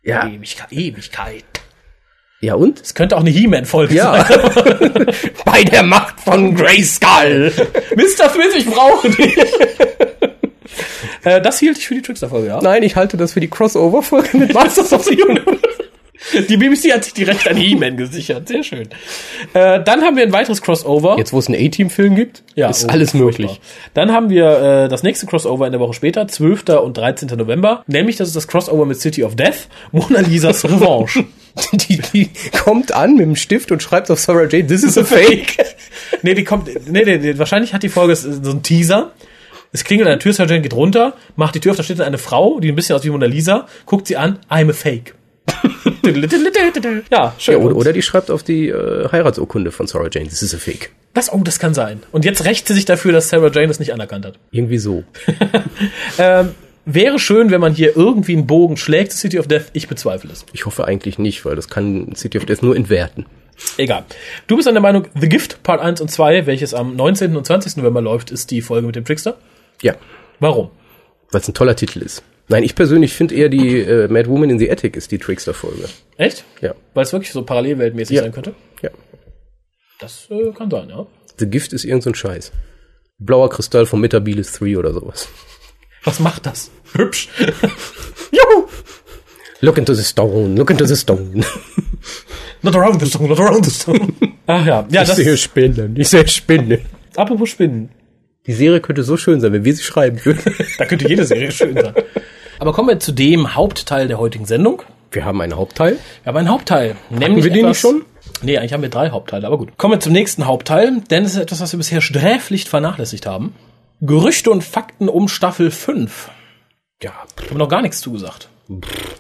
Ja, Ewigkeit, Ewigkeit. Ja und? Es könnte auch eine He-Man-Folge Ja. sein. *laughs* Bei der Macht von Grayskull. *laughs* Mr. Smith, ich brauche dich. *laughs* äh, das hielt ich für die Trickster-Folge, ja. Nein, ich halte das für die Crossover-Folge mit Masters of the Universe. Die BBC hat sich die Rechte an He-Man gesichert. Sehr schön. Äh, dann haben wir ein weiteres Crossover. Jetzt, wo es einen A-Team-Film gibt, Ja, ist oh, alles furchtbar. möglich. Dann haben wir äh, das nächste Crossover in der Woche später, 12. und 13. November. Nämlich, das ist das Crossover mit City of Death, Mona Lisas Revanche. *laughs* Die, die kommt an mit dem Stift und schreibt auf Sarah Jane, this is a fake. *laughs* nee, die kommt, nee, nee, nee, wahrscheinlich hat die Folge so einen Teaser. Es klingelt an der Tür, Sergeant geht runter, macht die Tür auf, da steht dann eine Frau, die ein bisschen aus wie Mona Lisa, guckt sie an, I'm a fake. *laughs* ja, schön. Ja, oder, oder die schreibt auf die äh, Heiratsurkunde von Sarah Jane, this is a fake. Das, oh, das kann sein. Und jetzt rächt sie sich dafür, dass Sarah Jane das nicht anerkannt hat. Irgendwie so. Ähm, wäre schön, wenn man hier irgendwie einen Bogen schlägt, City of Death. Ich bezweifle es. Ich hoffe eigentlich nicht, weil das kann City of Death nur entwerten. Egal. Du bist an der Meinung, The Gift Part 1 und 2, welches am 19. und 20. November läuft, ist die Folge mit dem Trickster. Ja, Warum? weil es ein toller Titel ist. Nein, ich persönlich finde eher die äh, Mad Woman in the Attic ist die Trickster-Folge. Echt? Ja. Weil es wirklich so parallelweltmäßig Ja. sein könnte? Ja. Das äh, kann sein, ja. The Gift ist irgend so ein Scheiß. Blauer Kristall von Metabilis 3 oder sowas. Was macht das? Hübsch. *laughs* Juhu! Look into the stone, look into the stone. *laughs* Not around the stone, not around the stone. *laughs* Ach ja, ja, ich das sehe Spinnen, ich sehe Spinnen. apropos Spinnen. Die Serie könnte so schön sein, wenn wir sie schreiben würden. Da könnte jede Serie schön sein. Aber kommen wir zu dem Hauptteil der heutigen Sendung. Wir haben einen Hauptteil. Wir haben einen Hauptteil. Nämlich wir den nicht schon? Nee, eigentlich haben wir drei Hauptteile, aber gut. Kommen wir zum nächsten Hauptteil, denn es ist etwas, was wir bisher sträflich vernachlässigt haben. Gerüchte und Fakten um Staffel 5. Ja, Haben wir noch gar nichts zugesagt.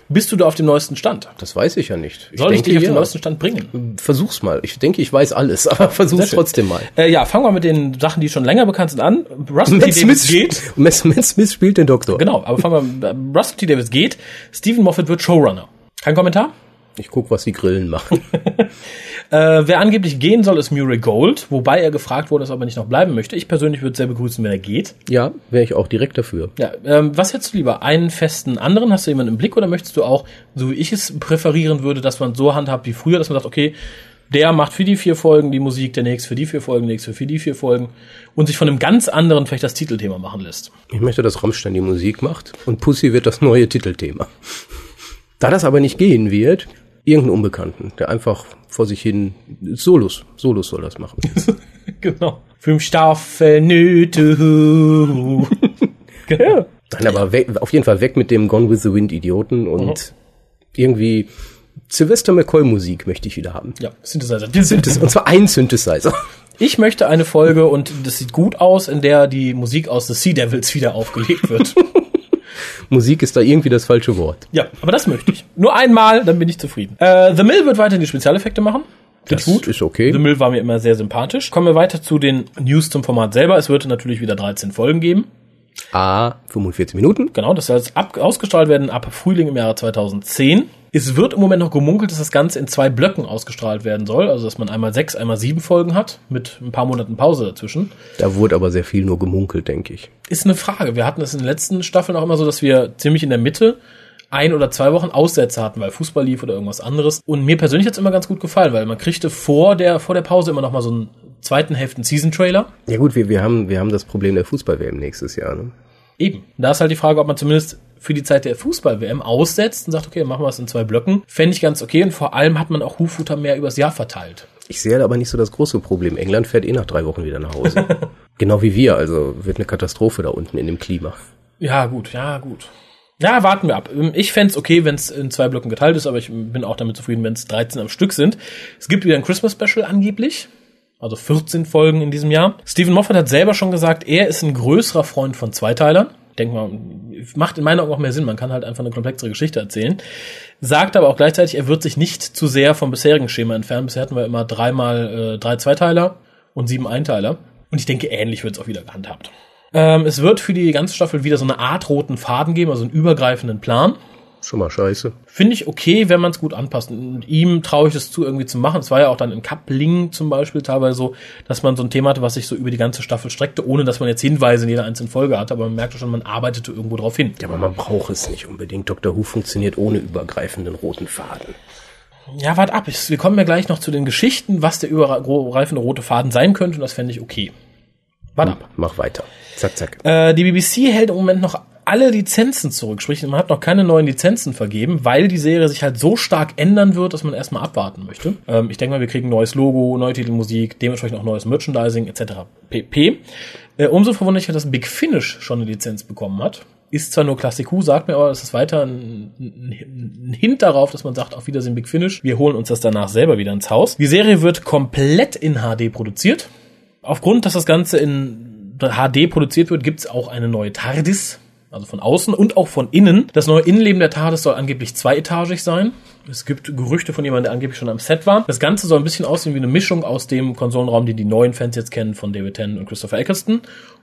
Bist du da auf dem neuesten Stand? das weiß ich ja nicht. Ich Soll ich dich auf den ja. neuesten Stand bringen? Versuch's mal. Ich denke, ich weiß alles, *laughs* aber versuch's trotzdem mal. Äh, ja, fangen wir mit den Sachen, die schon länger bekannt sind an. Rusty Matt Davis Smith, geht. Matt, Matt Smith spielt den Doktor. Genau, aber fangen wir mit Rusty Davis geht. Stephen Moffat wird Showrunner. Kein Kommentar? Ich guck, was die Grillen machen. *laughs* Äh, wer angeblich gehen soll, ist Murray Gold, wobei er gefragt wurde, dass er nicht noch bleiben möchte. Ich persönlich würde es sehr begrüßen, wenn er geht. ja, wäre ich auch direkt dafür. Ja, ähm, was hättest du lieber? Einen festen anderen? Hast du jemanden im Blick oder möchtest du auch, so wie ich es präferieren würde, dass man so handhabt wie früher, dass man sagt, okay, der macht für die vier Folgen die Musik, der nächste für die vier Folgen, der nächste für die vier Folgen und sich von einem ganz anderen vielleicht das Titelthema machen lässt. Ich möchte, dass Rammstein die Musik macht und Pussy wird das neue Titelthema. Da das aber nicht gehen wird, irgendeinen Unbekannten, der einfach vor sich hin Solos, Solos soll das machen. *laughs* genau. Fünf Staffeln Nöte. *laughs* genau. Nein, aber weg, auf jeden Fall weg mit dem Gone with the Wind Idioten und irgendwie Sylvester McCoy Musik möchte ich wieder haben. Ja, Synthesizer. Synthes- Und zwar ein Synthesizer. Ich möchte eine Folge, und das sieht gut aus, in der die Musik aus The Sea Devils wieder aufgelegt wird. *laughs* Musik ist da irgendwie das falsche Wort. ja, aber das möchte ich. *laughs* Nur einmal, dann bin ich zufrieden. Äh, The Mill wird weiterhin die Spezialeffekte machen. Das gut. ist okay. The Mill war mir immer sehr sympathisch. Kommen wir weiter zu den News zum Format selber. Es wird natürlich wieder 13 Folgen geben. A, 45 Minuten. Genau, das soll jetzt ab, ausgestrahlt werden ab Frühling im Jahre 2010. Es wird im Moment noch gemunkelt, dass das Ganze in zwei Blöcken ausgestrahlt werden soll. Also, dass man einmal sechs, einmal sieben Folgen hat, mit ein paar Monaten Pause dazwischen. Da wurde aber sehr viel nur gemunkelt, denke ich. Ist eine Frage. Wir hatten es in den letzten Staffeln auch immer so, dass wir ziemlich in der Mitte ein oder zwei Wochen Aussätze hatten, weil Fußball lief oder irgendwas anderes. Und mir persönlich hat's immer ganz gut gefallen, weil man kriegte vor der, vor der Pause immer noch mal so einen zweiten Hälften Season-Trailer. Ja gut, wir, wir, haben, wir haben das Problem der Fußball-WM nächstes Jahr. Ne? Eben. Da ist halt die Frage, ob man zumindest für die Zeit der Fußball-WM aussetzt und sagt, okay, machen wir es in zwei Blöcken. Fände ich ganz okay und vor allem hat man auch Huffutter mehr übers Jahr verteilt. Ich sehe da aber nicht so das große Problem. England fährt eh nach drei Wochen wieder nach Hause. *laughs* genau wie wir, also wird eine Katastrophe da unten in dem Klima. Ja, gut, ja, gut. Ja, warten wir ab. Ich fänd's okay, wenn es in zwei Blöcken geteilt ist, aber ich bin auch damit zufrieden, wenn es 13 am Stück sind. Es gibt wieder ein Christmas-Special angeblich. Also 14 Folgen in diesem Jahr. Steven Moffat hat selber schon gesagt, er ist ein größerer Freund von Zweiteilern. Denk mal, macht in meinen Augen auch mehr Sinn. Man kann halt einfach eine komplexere Geschichte erzählen. Sagt aber auch gleichzeitig, er wird sich nicht zu sehr vom bisherigen Schema entfernen. Bisher hatten wir immer dreimal äh, drei Zweiteiler und sieben Einteiler. Und ich denke, ähnlich wird es auch wieder gehandhabt. Ähm, es wird für die ganze Staffel wieder so eine Art roten Faden geben, also einen übergreifenden Plan. Schon mal scheiße. Finde ich okay, wenn man es gut anpasst. Und ihm traue ich es zu, irgendwie zu machen. Es war ja auch dann in Coupling zum Beispiel teilweise so, dass man so ein Thema hatte, was sich so über die ganze Staffel streckte, ohne dass man jetzt Hinweise in jeder einzelnen Folge hatte. Aber man merkte schon, man arbeitete irgendwo drauf hin. Ja, aber man braucht es nicht unbedingt. Dr. Who funktioniert ohne übergreifenden roten Faden. Ja, wart ab. Ich- Wir kommen ja gleich noch zu den Geschichten, was der übergreifende rote Faden sein könnte. Und das fände ich okay. Wart ab. Mach weiter. Zack, zack. Äh, die BBC hält im Moment noch alle Lizenzen zurück, sprich, man hat noch keine neuen Lizenzen vergeben, weil die Serie sich halt so stark ändern wird, dass man erstmal abwarten möchte. Ähm, ich denke mal, wir kriegen neues Logo, neue Titelmusik, dementsprechend auch neues Merchandising etc. pp. Äh, umso verwunderlicher, dass Big Finish schon eine Lizenz bekommen hat. Ist zwar nur Classic Who, sagt mir aber, es ist weiter ein, ein, ein Hint darauf, dass man sagt, auf Wiedersehen Big Finish. Wir holen uns das danach selber wieder ins Haus. Die Serie wird komplett in HD produziert. Aufgrund, dass das Ganze in HD produziert wird, gibt's auch eine neue TARDIS, also von außen und auch von innen. Das neue Innenleben der TARDIS soll angeblich zweietagig sein. Es gibt Gerüchte von jemandem, der angeblich schon am Set war. Das Ganze soll ein bisschen aussehen wie eine Mischung aus dem Konsolenraum, den die neuen Fans jetzt kennen von David Tennant und Christopher Eccleston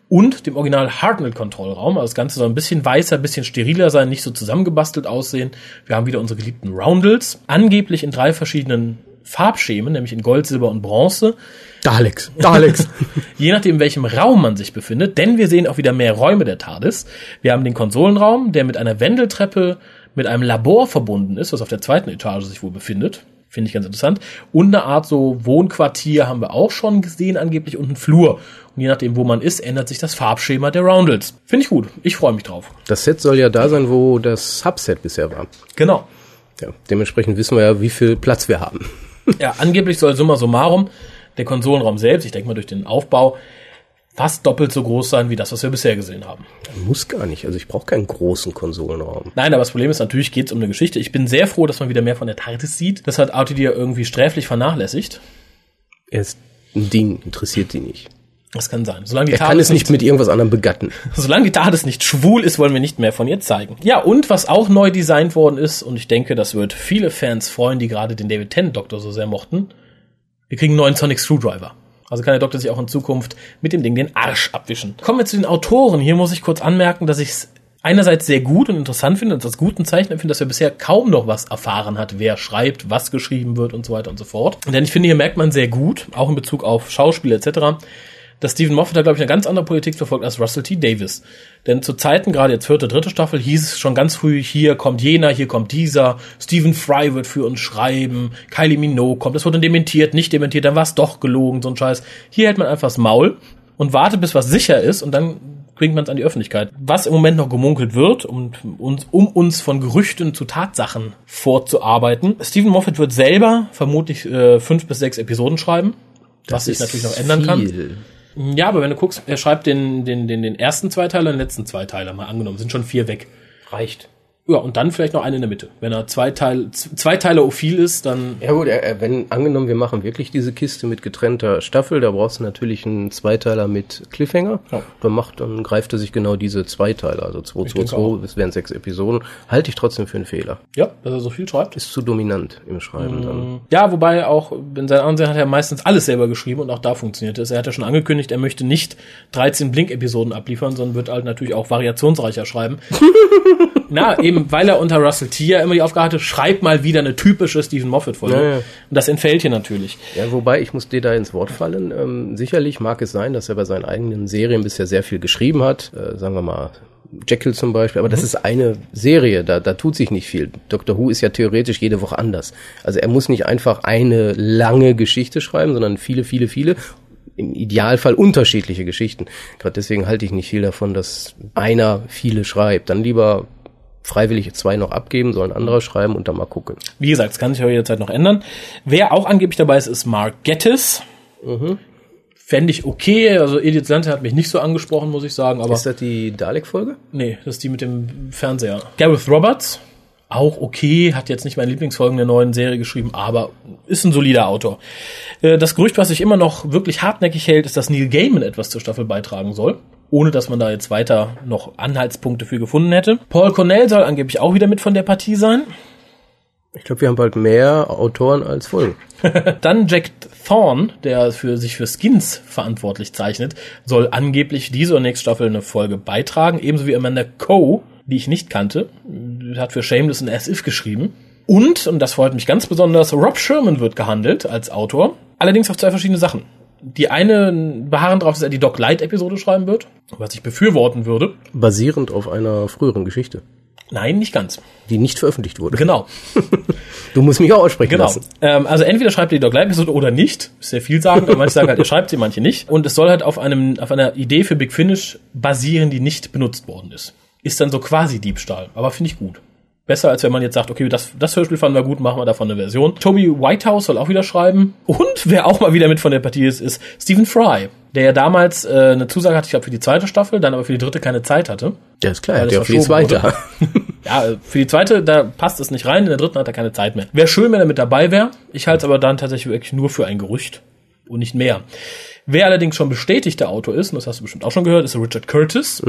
und dem Original Hartnell-Kontrollraum. Also das Ganze soll ein bisschen weißer, ein bisschen steriler sein, nicht so zusammengebastelt aussehen. Wir haben wieder unsere geliebten Roundels, angeblich in drei verschiedenen Farbschemen, nämlich in Gold, Silber und Bronze. Daleks, Daleks. *laughs* Je nachdem, in welchem Raum man sich befindet, denn wir sehen auch wieder mehr Räume der TARDIS. Wir haben den Konsolenraum, der mit einer Wendeltreppe mit einem Labor verbunden ist, was auf der zweiten Etage sich wohl befindet. Finde ich ganz interessant. Und eine Art so Wohnquartier haben wir auch schon gesehen, angeblich, und einen Flur. Und je nachdem, wo man ist, ändert sich das Farbschema der Roundels. Finde ich gut. Ich freue mich drauf. Das Set soll ja da sein, wo das Subset bisher war. Genau. Ja, dementsprechend wissen wir ja, wie viel Platz wir haben. Ja, angeblich soll summa summarum der Konsolenraum selbst, ich denke mal durch den Aufbau, fast doppelt so groß sein wie das, was wir bisher gesehen haben. Muss gar nicht. Also ich brauche keinen großen Konsolenraum. Nein, aber das Problem ist, natürlich geht es um eine Geschichte. Ich bin sehr froh, dass man wieder mehr von der TARDIS sieht. Das hat Audi irgendwie sträflich vernachlässigt. Er ist ein Ding, interessiert die nicht. Das kann sein. Solange die Er kann es nicht mit irgendwas anderem begatten. *laughs* Solange die TARDIS nicht schwul ist, wollen wir nicht mehr von ihr zeigen. Ja, und was auch neu designt worden ist, und ich denke, das wird viele Fans freuen, die gerade den David Tennant Doktor so sehr mochten, wir kriegen einen neuen Sonic Screwdriver. Also kann der Doktor sich auch in Zukunft mit dem Ding den Arsch abwischen. Kommen wir zu den Autoren. Hier muss ich kurz anmerken, dass ich es einerseits sehr gut und interessant finde und als guten Zeichen empfinde, dass wir bisher kaum noch was erfahren hat, wer schreibt, was geschrieben wird und so weiter und so fort. Denn ich finde, hier merkt man sehr gut, auch in Bezug auf Schauspiel etc., dass Stephen Moffat da, glaube ich, eine ganz andere Politik verfolgt als Russell T. Davis. Denn zu Zeiten, gerade jetzt vierte, dritte Staffel, hieß es schon ganz früh, hier kommt jener, hier kommt dieser, Stephen Fry wird für uns schreiben, Kylie Minogue kommt, das wurde dann dementiert, nicht dementiert, dann war es doch gelogen, so ein Scheiß. Hier hält man einfach das Maul und wartet, bis was sicher ist und dann bringt man es an die Öffentlichkeit. Was im Moment noch gemunkelt wird, um uns, um uns von Gerüchten zu Tatsachen vorzuarbeiten. Stephen Moffat wird selber vermutlich äh, fünf bis sechs Episoden schreiben, was sich natürlich noch ändern kann. Ja, aber wenn du guckst, er schreibt den, den, den, den ersten Zweiteiler und den letzten Zweiteiler mal angenommen. Sind schon vier weg. Reicht. Ja, und dann vielleicht noch einen in der Mitte. Wenn er zwei Teil, z- zwei Teile ophil ist, dann Ja gut, äh, wenn angenommen, wir machen wirklich diese Kiste mit getrennter Staffel, da brauchst du natürlich einen Zweiteiler mit Cliffhanger. Ja. Dann macht, dann greift er sich genau diese Zweiteiler, also 2, 2, denke 2, es wären sechs Episoden. Halte ich trotzdem für einen Fehler. ja, dass er so viel schreibt. Ist zu dominant im Schreiben dann. Ja, wobei auch in seinen Ansehen hat er meistens alles selber geschrieben und auch da funktioniert es. Er hat ja schon angekündigt, er möchte nicht 13 Blink-Episoden abliefern, sondern wird halt natürlich auch variationsreicher schreiben. *laughs* Na, eben, weil er unter Russell T. ja immer die Aufgabe hatte, schreib mal wieder eine typische Stephen Moffat-Folge. Ja, ja. Und das entfällt hier natürlich. Ja, wobei ich muss dir da ins Wort fallen. Ähm, sicherlich mag es sein, dass er bei seinen eigenen Serien bisher sehr viel geschrieben hat. Äh, sagen wir mal Jekyll zum Beispiel. Aber das ist eine Serie, da, da tut sich nicht viel. Doctor Who ist ja theoretisch jede Woche anders. Also er muss nicht einfach eine lange Geschichte schreiben, sondern viele, viele, viele. Im Idealfall unterschiedliche Geschichten. Gerade deswegen halte ich nicht viel davon, dass einer viele schreibt. Dann lieber freiwillig zwei noch abgeben, soll ein anderer schreiben und dann mal gucken. Wie gesagt, es kann sich aber jederzeit noch ändern. Wer auch angeblich dabei ist, ist Mark Gettis. Fände ich okay. Also Edith Lante hat mich nicht so angesprochen, muss ich sagen. Aber Ist das die Dalek-Folge? nee, das ist die mit dem Fernseher. Gareth Roberts. Auch okay, hat jetzt nicht meine Lieblingsfolgen der neuen Serie geschrieben, aber ist ein solider Autor. Äh, Das Gerücht, was sich immer noch wirklich hartnäckig hält, ist, dass Neil Gaiman etwas zur Staffel beitragen soll. Ohne dass man da jetzt weiter noch Anhaltspunkte für gefunden hätte. Paul Cornell soll angeblich auch wieder mit von der Partie sein. Ich glaube, wir haben bald mehr Autoren als Folgen. *laughs* Dann Jack Thorne, der für sich für Skins verantwortlich zeichnet, soll angeblich diese oder nächste Staffel eine Folge beitragen, ebenso wie Amanda Coe, die ich nicht kannte, hat für Shameless und As If geschrieben. Und, und das freut mich ganz besonders, Rob Sherman wird gehandelt als Autor, allerdings auf zwei verschiedene Sachen. Die eine beharren darauf, dass er die Doc Light Episode schreiben wird, was ich befürworten würde. Basierend auf einer früheren Geschichte, Nein, nicht ganz. die nicht veröffentlicht wurde. Genau. *laughs* Du musst mich auch aussprechen Genau. lassen. Ähm, also entweder schreibt ihr die Doc Live Episode oder nicht. Ist sehr vielsagend, aber manche sagen halt, ihr schreibt sie, manche nicht. Und es soll halt auf einem, auf einer Idee für Big Finish basieren, die nicht benutzt worden ist. Ist dann so quasi Diebstahl. Aber finde ich gut. Besser, als wenn man jetzt sagt, okay, das, das Hörspiel fanden wir gut, machen wir davon eine Version. Toby Whitehouse soll auch wieder schreiben. Und *laughs* wer auch mal wieder mit von der Partie ist, ist Stephen Fry, der ja damals äh, eine Zusage hatte, ich glaube, für die zweite Staffel, dann aber für die dritte keine Zeit hatte. Ja, ist klar, auch für die zweite. *laughs* Ja, äh, für die zweite, da passt es nicht rein, in der dritten hat er keine Zeit mehr. Wäre schön, wenn er mit dabei wäre. Ich halte es aber dann tatsächlich wirklich nur für ein Gerücht und nicht mehr. Wer allerdings schon bestätigter Autor ist, und das hast du bestimmt auch schon gehört, ist Richard Curtis.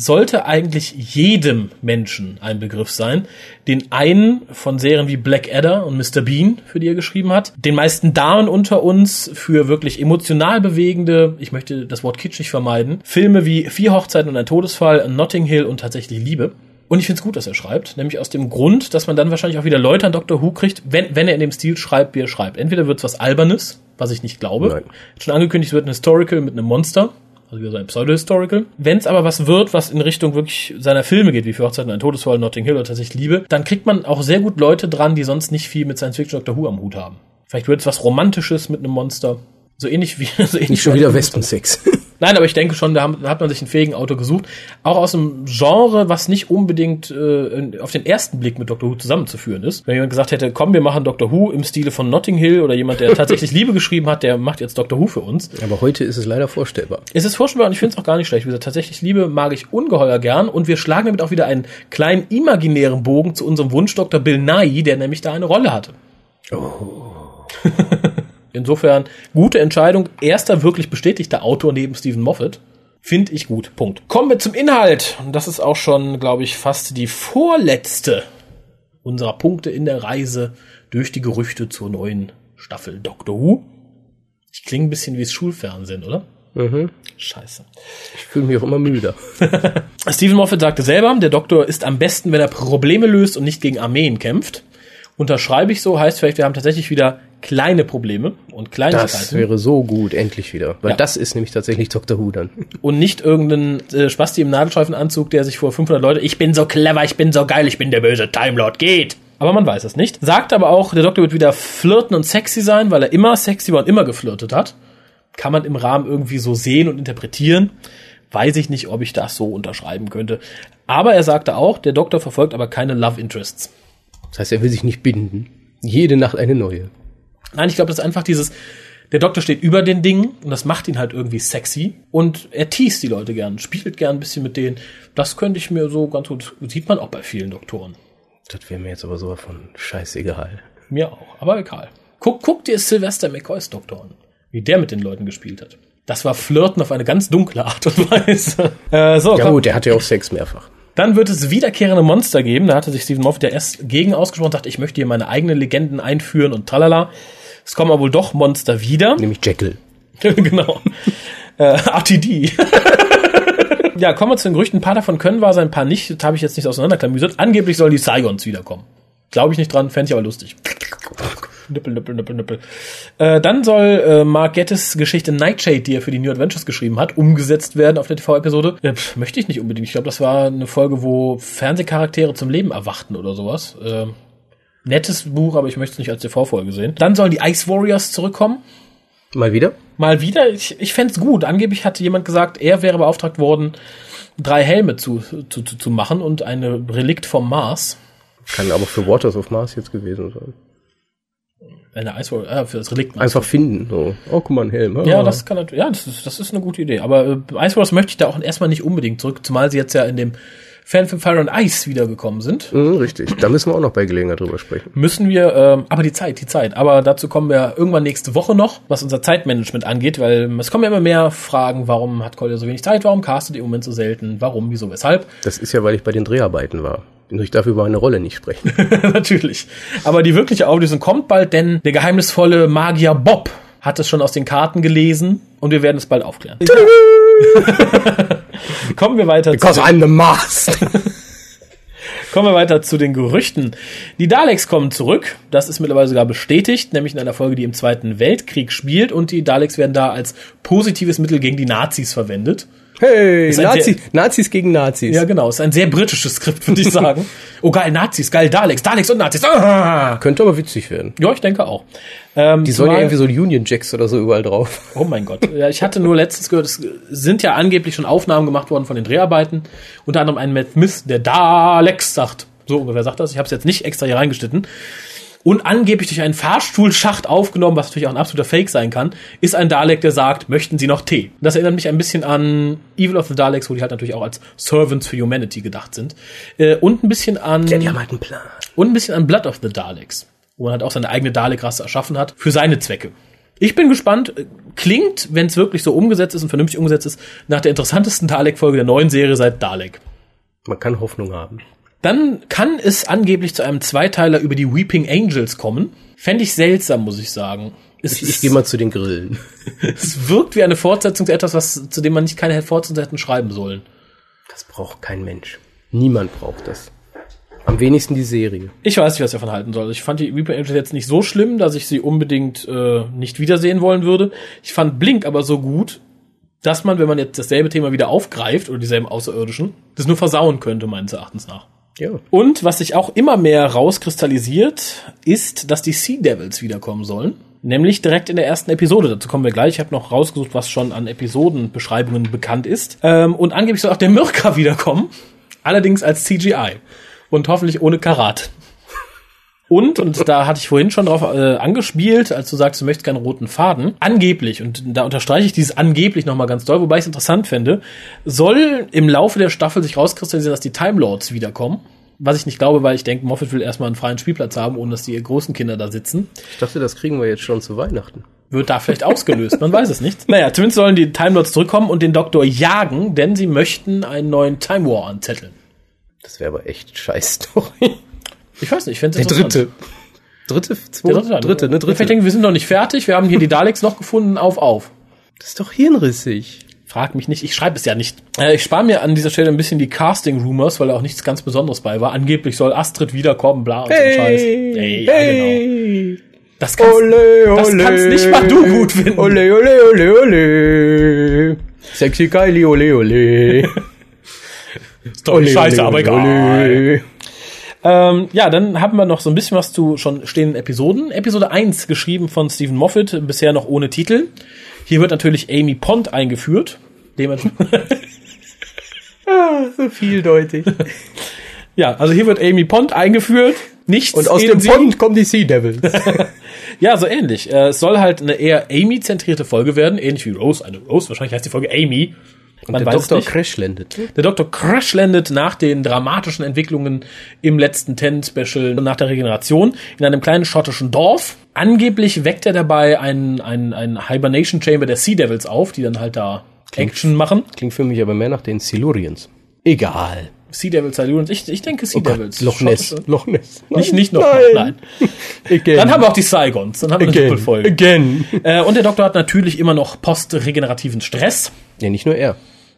Sollte eigentlich jedem Menschen ein Begriff sein. Den einen von Serien wie Black Adder und Mr. Bean, für die er geschrieben hat. Den meisten Damen unter uns für wirklich emotional bewegende, ich möchte das Wort kitschig vermeiden, Filme wie Vier Hochzeiten und ein Todesfall, Notting Hill und tatsächlich Liebe. Und ich finde es gut, dass er schreibt, nämlich aus dem Grund, dass man dann wahrscheinlich auch wieder Leute an Dr. Who kriegt, wenn, wenn er in dem Stil schreibt, wie er schreibt. Entweder wird es was Albernes, was ich nicht glaube. Nein. Schon angekündigt wird ein Historical mit einem Monster, also wieder so ein Pseudo-Historical. Wenn es aber was wird, was in Richtung wirklich seiner Filme geht, wie für Hochzeiten ein Todesfall, Notting Hill oder tatsächlich Liebe, dann kriegt man auch sehr gut Leute dran, die sonst nicht viel mit Science Fiction Dr. Who am Hut haben. Vielleicht wird es was Romantisches mit einem Monster. So ähnlich wie, *laughs* so ähnlich Nicht schon wie- wieder Wespensex. Nein, aber ich denke schon, da, haben, da hat man sich einen fähigen Autor gesucht. Auch aus einem Genre, was nicht unbedingt äh, auf den ersten Blick mit Dr. Who zusammenzuführen ist. Wenn jemand gesagt hätte, komm, wir machen Dr. Who im Stile von Notting Hill oder jemand, der *laughs* tatsächlich Liebe geschrieben hat, der macht jetzt Dr. Who für uns. Aber heute ist es leider vorstellbar. Es ist vorstellbar und ich finde es auch gar nicht schlecht. Wie gesagt, tatsächlich Liebe mag ich ungeheuer gern und wir schlagen damit auch wieder einen kleinen imaginären Bogen zu unserem Wunsch Dr. Bill Nye, der nämlich da eine Rolle hatte. *laughs* Insofern gute Entscheidung. Erster wirklich bestätigter Autor neben Stephen Moffat. Finde ich gut. Punkt. Kommen wir zum Inhalt. Und das ist auch schon, glaube ich, fast die vorletzte unserer Punkte in der Reise durch die Gerüchte zur neuen Staffel Doctor Who. Ich klinge ein bisschen wie das Schulfernsehen, oder? Scheiße. Ich fühle mich auch immer müder. *laughs* Stephen Moffat sagte selber, der Doktor ist am besten, wenn er Probleme löst und nicht gegen Armeen kämpft. Unterschreibe ich so, heißt vielleicht, wir haben tatsächlich wieder kleine Probleme und Das Kleinigkeiten wäre so gut, endlich wieder. Weil Ja. das ist nämlich tatsächlich Dr. Who dann. und nicht irgendein äh, Spasti im Nadelstreifenanzug, der sich vor 500 Leute, ich bin so clever, ich bin so geil, ich bin der böse Time Lord, geht. Aber man weiß es nicht. Sagt aber auch, der Doktor wird wieder flirten und sexy sein, weil er immer sexy war und immer geflirtet hat. Kann man im Rahmen irgendwie so sehen und interpretieren. Weiß ich nicht, ob ich das so unterschreiben könnte. Aber er sagte auch, der Doktor verfolgt aber keine Love Interests. Das heißt, er will sich nicht binden. Jede Nacht eine neue. Nein, ich glaube, das ist einfach dieses, der Doktor steht über den Dingen und das macht ihn halt irgendwie sexy und er teast die Leute gern, spielt gern ein bisschen mit denen. Das könnte ich mir so ganz gut, sieht man auch bei vielen Doktoren. Das wäre mir jetzt aber sowas von scheißegal. Mir auch, aber egal. Guck, guck dir Sylvester McCoys Doktor an, wie der mit den Leuten gespielt hat. Das war Flirten auf eine ganz dunkle Art und Weise. *laughs* Äh, so, Ja komm. gut, er hatte ja auch Sex mehrfach. Dann wird es wiederkehrende Monster geben. Da hatte sich Stephen Moffat ja erst gegen ausgesprochen, dachte, ich möchte hier meine eigenen Legenden einführen und tralala. Es kommen aber wohl doch Monster wieder. Nämlich Jekyll. *laughs* genau. äh, RTD. *laughs* ja, kommen wir zu den Gerüchten. Ein paar davon können wahr sein, ein paar nicht. Das habe ich jetzt nicht auseinanderklamüsert. Angeblich sollen die Saigons wiederkommen. Glaube ich nicht dran, fände ich aber lustig. Nippel, nippel, nippel, nippel. Äh, dann soll äh, Mark Gettis Geschichte Nightshade, die er für die New Adventures geschrieben hat, umgesetzt werden auf der TV-Episode. Äh, möchte ich nicht unbedingt. Ich glaube, das war eine Folge, wo Fernsehcharaktere zum Leben erwachten oder sowas. Äh, nettes Buch, aber ich möchte es nicht als TV-Folge sehen. Dann sollen die Ice Warriors zurückkommen. Mal wieder? Mal wieder, ich, ich fände gut. Angeblich hatte jemand gesagt, er wäre beauftragt worden, drei Helme zu, zu, zu, zu machen und eine Relikt vom Mars. Kann aber für Waters of Mars jetzt gewesen sein. Eine Ice Warrior, äh, für das Relikt. Einfach finden. So. Oh, guck mal, ein Helm. Ja, Ah. das kann natürlich, ja, das ist, das ist eine gute Idee. Aber äh, Ice Wars möchte ich da auch erstmal nicht unbedingt zurück, zumal sie jetzt ja in dem Fanfilm Fire and Ice wiedergekommen sind. Mhm, richtig. Da müssen wir auch noch bei Gelegenheit drüber sprechen. Müssen wir, ähm, aber die Zeit, die Zeit. Aber dazu kommen wir irgendwann nächste Woche noch, was unser Zeitmanagement angeht, weil es kommen ja immer mehr Fragen, warum hat Collier so wenig Zeit, warum castet ihr im Moment so selten, warum, wieso, weshalb. Das ist ja, weil ich bei den Dreharbeiten war. Und ich darf über meine Rolle nicht sprechen. *laughs* Natürlich. Aber die wirkliche Auflösung kommt bald, denn der geheimnisvolle Magier Bob hat es schon aus den Karten gelesen und wir werden es bald aufklären. *laughs* Kommen wir weiter zu Because I'm the Mars. *laughs* Kommen wir weiter zu den Gerüchten. Die Daleks kommen zurück. Das ist mittlerweile sogar bestätigt, nämlich in einer Folge, die im Zweiten Weltkrieg spielt. Und die Daleks werden da als positives Mittel gegen die Nazis verwendet. Hey, Nazis, sehr- Nazis gegen Nazis. Ja, genau. Ist ein sehr britisches Skript, würde ich sagen. *laughs* oh, geil, Nazis, geil, Daleks, Daleks und Nazis. Ah! Könnte aber witzig werden. Ja, ich denke auch. Ähm, Die sollen ja irgendwie so Union Jacks oder so überall drauf. Oh mein Gott. Ja, ich hatte nur letztens gehört, es sind ja angeblich schon Aufnahmen gemacht worden von den Dreharbeiten. Unter anderem ein Matt Smith, der Daleks sagt. So ungefähr sagt das. Ich habe es jetzt nicht extra hier reingeschnitten. Und angeblich durch einen Fahrstuhlschacht aufgenommen, was natürlich auch ein absoluter Fake sein kann, ist ein Dalek, der sagt, möchten Sie noch Tee? Das erinnert mich ein bisschen an Evil of the Daleks, wo die halt natürlich auch als Servants for Humanity gedacht sind. Äh, und ein bisschen an Die haben halt einen Plan. und ein bisschen an Blood of the Daleks, wo man halt auch seine eigene Dalek-Rasse erschaffen hat, für seine Zwecke. Ich bin gespannt. Klingt, wenn es wirklich so umgesetzt ist und vernünftig umgesetzt ist, nach der interessantesten Dalek-Folge der neuen Serie seit Dalek. Man kann Hoffnung haben. Dann kann es angeblich zu einem Zweiteiler über die Weeping Angels kommen. Fände ich seltsam, muss ich sagen. Es, Ich, ich gehe mal zu den Grillen. *laughs* es wirkt wie eine Fortsetzung zu etwas, was, zu dem man nicht keine Fortsetzung hätten schreiben sollen. Das braucht kein Mensch. Niemand braucht das. Am wenigsten die Serie. Ich weiß nicht, was ich davon halten soll. Ich fand die Reaper Angels jetzt nicht so schlimm, dass ich sie unbedingt äh, nicht wiedersehen wollen würde. Ich fand Blink aber so gut, dass man, wenn man jetzt dasselbe Thema wieder aufgreift oder dieselben Außerirdischen, das nur versauen könnte, meines Erachtens nach. Ja. Und was sich auch immer mehr rauskristallisiert, ist, dass die Sea Devils wiederkommen sollen. Nämlich direkt in der ersten Episode. Dazu kommen wir gleich. Ich habe noch rausgesucht, was schon an Episodenbeschreibungen bekannt ist. Ähm, und angeblich soll auch der Mirka wiederkommen. Allerdings als CGI. Und hoffentlich ohne Karat. Und, und da hatte ich vorhin schon drauf äh, angespielt, als du sagst, du möchtest keinen roten Faden. Angeblich, und da unterstreiche ich dieses angeblich nochmal ganz doll, wobei ich es interessant fände, soll im Laufe der Staffel sich rauskristallisieren, dass die Time Lords wiederkommen. Was ich nicht glaube, weil ich denke, Moffat will erstmal einen freien Spielplatz haben, ohne dass die großen Kinder da sitzen. Ich dachte, das kriegen wir jetzt schon zu Weihnachten. Wird da vielleicht ausgelöst, man weiß es nicht. Naja, zumindest sollen die Time Lords zurückkommen und den Doktor jagen, denn sie möchten einen neuen Time War anzetteln. Das wäre aber echt scheiß Story. Ich weiß nicht, ich finde Der dritte. Dritte, zweite, Der dritte, dritte, ne, Vielleicht dritte. denken wir sind noch nicht fertig, wir haben hier die Daleks noch gefunden, auf, auf. Das ist doch hirnrissig. Frag mich nicht, ich schreibe es ja nicht. Äh, ich spare mir an dieser Stelle ein bisschen die Casting-Rumors, weil da auch nichts ganz Besonderes bei war. Angeblich soll Astrid wiederkommen, bla und so ein Scheiß. Ey, ja, genau. Das kannst, Ole, das ole, kannst nicht mal du gut finden. Ole, ole, ole, ole. Sexy Kylie, ole, ole. *laughs* Ist doch nicht scheiße, ole, aber ole, egal. ole. Ähm, ja, dann haben wir noch so ein bisschen was zu schon stehenden Episoden. Episode 1, geschrieben von Stephen Moffat, bisher noch ohne Titel. Hier wird natürlich Amy Pond eingeführt. Dementsprechend *laughs* So vieldeutig. *laughs* ja, also hier wird Amy Pond eingeführt. Nichts Und aus dem. Pond kommen die Sea Devils. *laughs* Ja, so ähnlich. Äh, Es soll halt eine eher Amy-zentrierte Folge werden, ähnlich wie Rose. Eine Rose, wahrscheinlich heißt die Folge Amy. Man der weiß Doktor es nicht. Crash landet. Der Doktor Crash landet nach den dramatischen Entwicklungen im letzten Ten-Special nach der Regeneration in einem kleinen schottischen Dorf. Angeblich weckt er dabei einen, einen, einen Hibernation Chamber der Sea Devils auf, die dann halt da Action machen. Klingt für mich aber mehr nach den Silurians. Egal. Sea Devils, Silurians. Ich, ich denke Sea Devils. Loch Ness. Schottische- Loch Ness. Nicht, nicht noch. Nein. Nein. *laughs* Again. Dann haben wir auch die Saigons. Dann haben wir eine Again. Doppelfolge. Again. Äh, und der Doktor hat natürlich immer noch postregenerativen Stress. Ja, nicht nur er.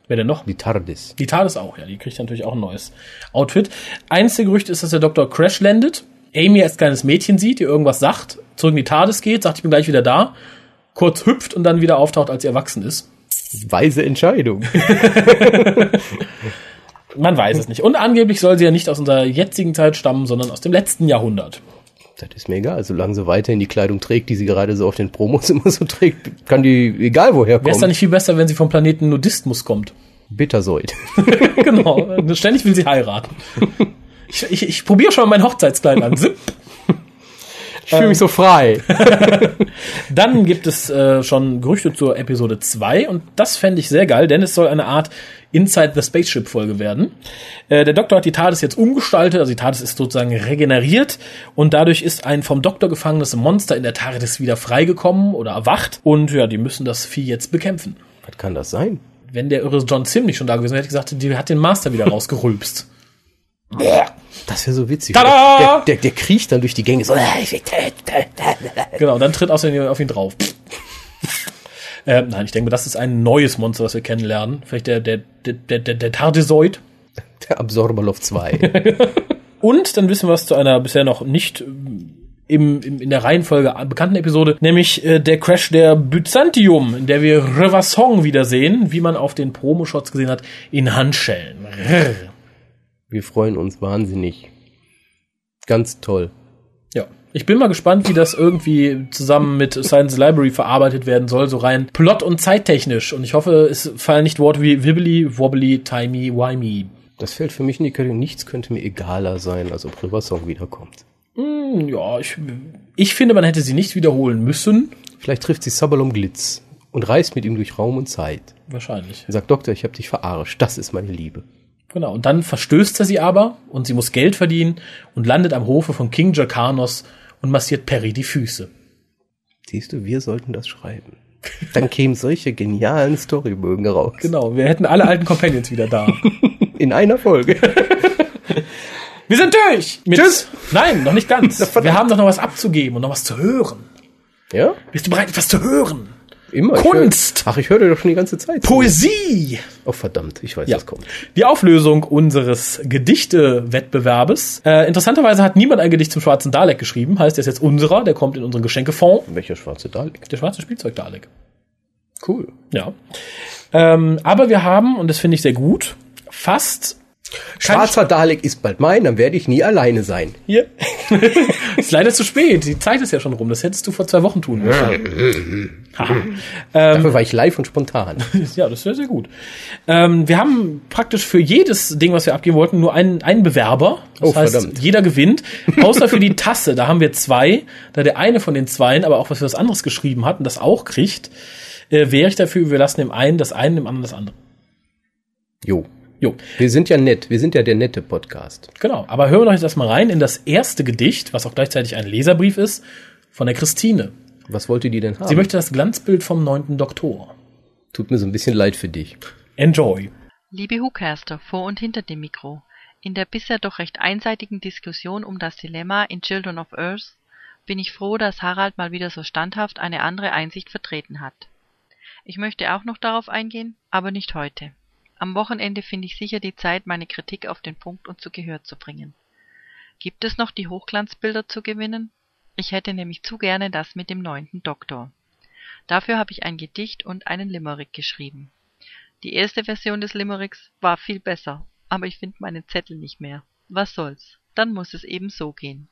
Wer denn noch? Die TARDIS. Die TARDIS auch, ja. Die kriegt natürlich auch ein neues Outfit. Einzige Gerücht ist, dass der Doktor Crash landet, Amy als kleines Mädchen sieht, die irgendwas sagt, zurück in die TARDIS geht, sagt, ich bin gleich wieder da, kurz hüpft und dann wieder auftaucht, als sie erwachsen ist. Weise Entscheidung. *laughs* Man weiß es nicht. Und angeblich soll sie ja nicht aus unserer jetzigen Zeit stammen, sondern aus dem letzten Jahrhundert. Das ist mir egal. Solange sie weiterhin die Kleidung trägt, die sie gerade so auf den Promos *laughs* immer so trägt, kann die egal woher Wäre es dann kommen. nicht viel besser, wenn sie vom Planeten Nudismus kommt? Bittersäut. *laughs* genau. *laughs* Ständig will sie heiraten. Ich, ich, ich probiere schon mal mein Hochzeitskleid an. Zip. Ich fühle mich so frei. Dann gibt es äh, schon Gerüchte zur Episode 2 und das fände ich sehr geil, denn es soll eine Art Inside the Spaceship Folge werden. Äh, der Doktor hat die TARDIS jetzt umgestaltet, also die TARDIS ist sozusagen regeneriert und dadurch ist ein vom Doktor gefangenes Monster in der TARDIS wieder freigekommen oder erwacht und ja, die müssen das Vieh jetzt bekämpfen. Was kann das sein? Wenn der irre John Sim nicht schon da gewesen wäre, hätte ich gesagt, die hat den Master wieder rausgerülpst. Das wäre so witzig. Der, der, der kriecht dann durch die Gänge so. *laughs* Genau, dann tritt außerdem auf ihn drauf. Äh, nein, ich denke, das ist ein neues Monster, was wir kennenlernen. Vielleicht der, der, der, der, der, der Tardisoid. *laughs* Der Absorberloff 2. *laughs* Und dann wissen wir was zu einer bisher noch nicht ähm, im, im, in der Reihenfolge bekannten Episode, nämlich äh, der Crash der Byzantium, in der wir Revasong wiedersehen, wie man auf den Promo-Shots gesehen hat, in Handschellen. Rrr. Wir freuen uns wahnsinnig. Ganz toll. Ich bin mal gespannt, wie das irgendwie zusammen mit Science Library verarbeitet werden soll, so rein plot- und zeittechnisch. Und ich hoffe, es fallen nicht Worte wie wibbly, wobbly, timey, wimey. Das fällt für mich in die Kategorie. Nichts könnte mir egaler sein, als ob Riversong wiederkommt. Hm, Ja, ich, ich finde, man hätte sie nicht wiederholen müssen. Vielleicht trifft sie Sabalom Glitz und reist mit ihm durch Raum und Zeit. Wahrscheinlich. Er sagt, Doktor, ich habe dich verarscht. Das ist meine Liebe. Genau. Und dann verstößt er sie aber und sie muss Geld verdienen und landet am Hofe von King Jakanos und massiert Perry die Füße. Siehst du, wir sollten das schreiben. Dann kämen solche genialen Storybögen raus. Genau. Wir hätten alle alten Companions wieder da. *laughs* In einer Folge. *laughs* Wir sind durch! Mit, Tschüss. Nein, noch nicht ganz. *laughs* Wir haben doch noch was abzugeben und noch was zu hören. Ja? Bist du bereit, etwas zu hören? Immer. Kunst. Ich hör, ach, ich höre doch schon die ganze Zeit. zu. Poesie. Oh, verdammt. Ich weiß, Ja. was kommt. Die Auflösung unseres Gedichte-Wettbewerbes. Äh, interessanterweise hat niemand ein Gedicht zum schwarzen Dalek geschrieben. Heißt, der ist jetzt unserer. Der kommt in unseren Geschenkefonds. Welcher schwarze Dalek? Der schwarze Spielzeug-Dalek. Cool. Ja. Ähm, aber wir haben, und das finde ich sehr gut, fast Schwarzer Dalek ist bald mein, dann werde ich nie alleine sein. Hier. *laughs* ist leider zu spät. Die Zeit ist ja schon rum. Das hättest du vor zwei Wochen tun müssen. Haha. *laughs* Dafür war ich live und spontan. *laughs* ja, das wäre sehr gut. Ähm, wir haben praktisch für jedes Ding, was wir abgeben wollten, nur einen, einen Bewerber. Das Oh, heißt, verdammt. jeder gewinnt. Außer für die Tasse. Da haben wir zwei. Da der eine von den zweien aber auch was für was anderes geschrieben hat und das auch kriegt, äh, wäre ich dafür, wir lassen dem einen das eine, dem anderen das andere. Jo. Jo, Wir sind ja nett. Wir sind ja der nette Podcast. genau. Aber hören wir doch jetzt erstmal rein in das erste Gedicht, was auch gleichzeitig ein Leserbrief ist, von der Christine. Was wollte die denn haben? Sie möchte das Glanzbild vom neunten Doktor. Tut mir so ein bisschen leid für dich. Enjoy. Liebe Hookcaster vor und hinter dem Mikro, in der bisher doch recht einseitigen Diskussion um das Dilemma in Children of Earth bin ich froh, dass Harald mal wieder so standhaft eine andere Einsicht vertreten hat. Ich möchte auch noch darauf eingehen, aber nicht heute. Am Wochenende finde ich sicher die Zeit, meine Kritik auf den Punkt und zu Gehör zu bringen. Gibt es noch die Hochglanzbilder zu gewinnen? Ich hätte nämlich zu gerne das mit dem neunten Doktor. Dafür habe ich ein Gedicht und einen Limerick geschrieben. Die erste Version des Limericks war viel besser, aber ich finde meinen Zettel nicht mehr. Was soll's? Dann muss es eben so gehen.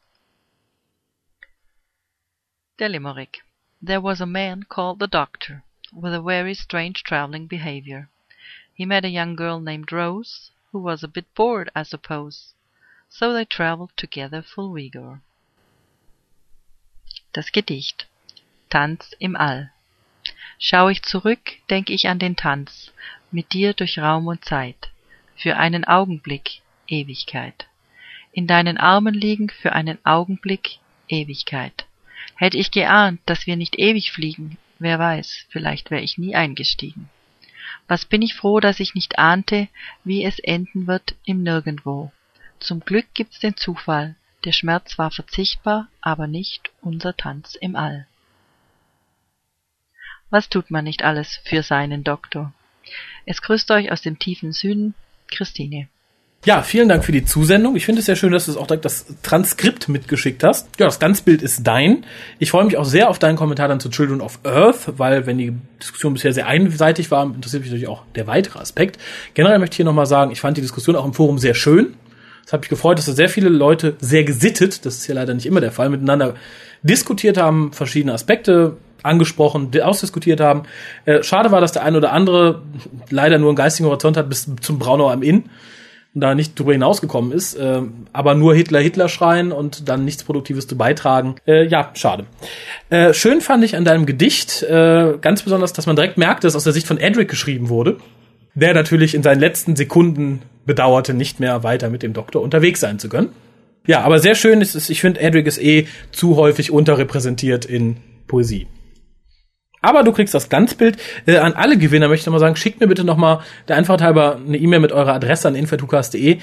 Der Limerick. There was a man called the Doctor, with a very strange traveling behavior. He met a young girl named Rose, who was a bit bored, I suppose. So they traveled together full vigor. Das Gedicht. Tanz im All. Schau ich zurück, denk ich an den Tanz, mit dir durch Raum und Zeit, für einen Augenblick Ewigkeit. In deinen Armen liegen für einen Augenblick Ewigkeit. Hätte ich geahnt, dass wir nicht ewig fliegen, wer weiß, vielleicht wär ich nie eingestiegen. Was bin ich froh, dass ich nicht ahnte, wie es enden wird im Nirgendwo. Zum Glück gibt's den Zufall, der Schmerz war verzichtbar, aber nicht unser Tanz im All. Was tut man nicht alles für seinen Doktor? Es grüßt euch aus dem tiefen Süden, Christine. Ja, vielen Dank für die Zusendung. Ich finde es sehr schön, dass du auch direkt das Transkript mitgeschickt hast. Ja, das Ganzbild ist dein. Ich freue mich auch sehr auf deinen Kommentar dann zu Children of Earth, weil wenn die Diskussion bisher sehr einseitig war, interessiert mich natürlich auch der weitere Aspekt. Generell möchte ich hier nochmal sagen, ich fand die Diskussion auch im Forum sehr schön. Es hat mich gefreut, dass da sehr viele Leute sehr gesittet, das ist ja leider nicht immer der Fall, miteinander diskutiert haben, verschiedene Aspekte angesprochen, di- ausdiskutiert haben. Äh, schade war, dass der eine oder andere leider nur einen geistigen Horizont hat bis zum Braunau am Inn da nicht drüber hinausgekommen ist, äh, aber nur Hitler Hitler schreien und dann nichts Produktives zu beitragen. Äh, ja, schade. Äh, schön fand ich an deinem Gedicht äh, ganz besonders, dass man direkt merkte, dass aus der Sicht von Edric geschrieben wurde, der natürlich in seinen letzten Sekunden bedauerte, nicht mehr weiter mit dem Doktor unterwegs sein zu können. Ja, aber sehr schön ist es, ich finde, Edric ist eh zu häufig unterrepräsentiert in Poesie. Aber du kriegst das Ganzbild. Äh, an alle Gewinner möchte ich mal sagen, schickt mir bitte noch mal der Einfachheit halber eine E-Mail mit eurer Adresse an info.tukas.de.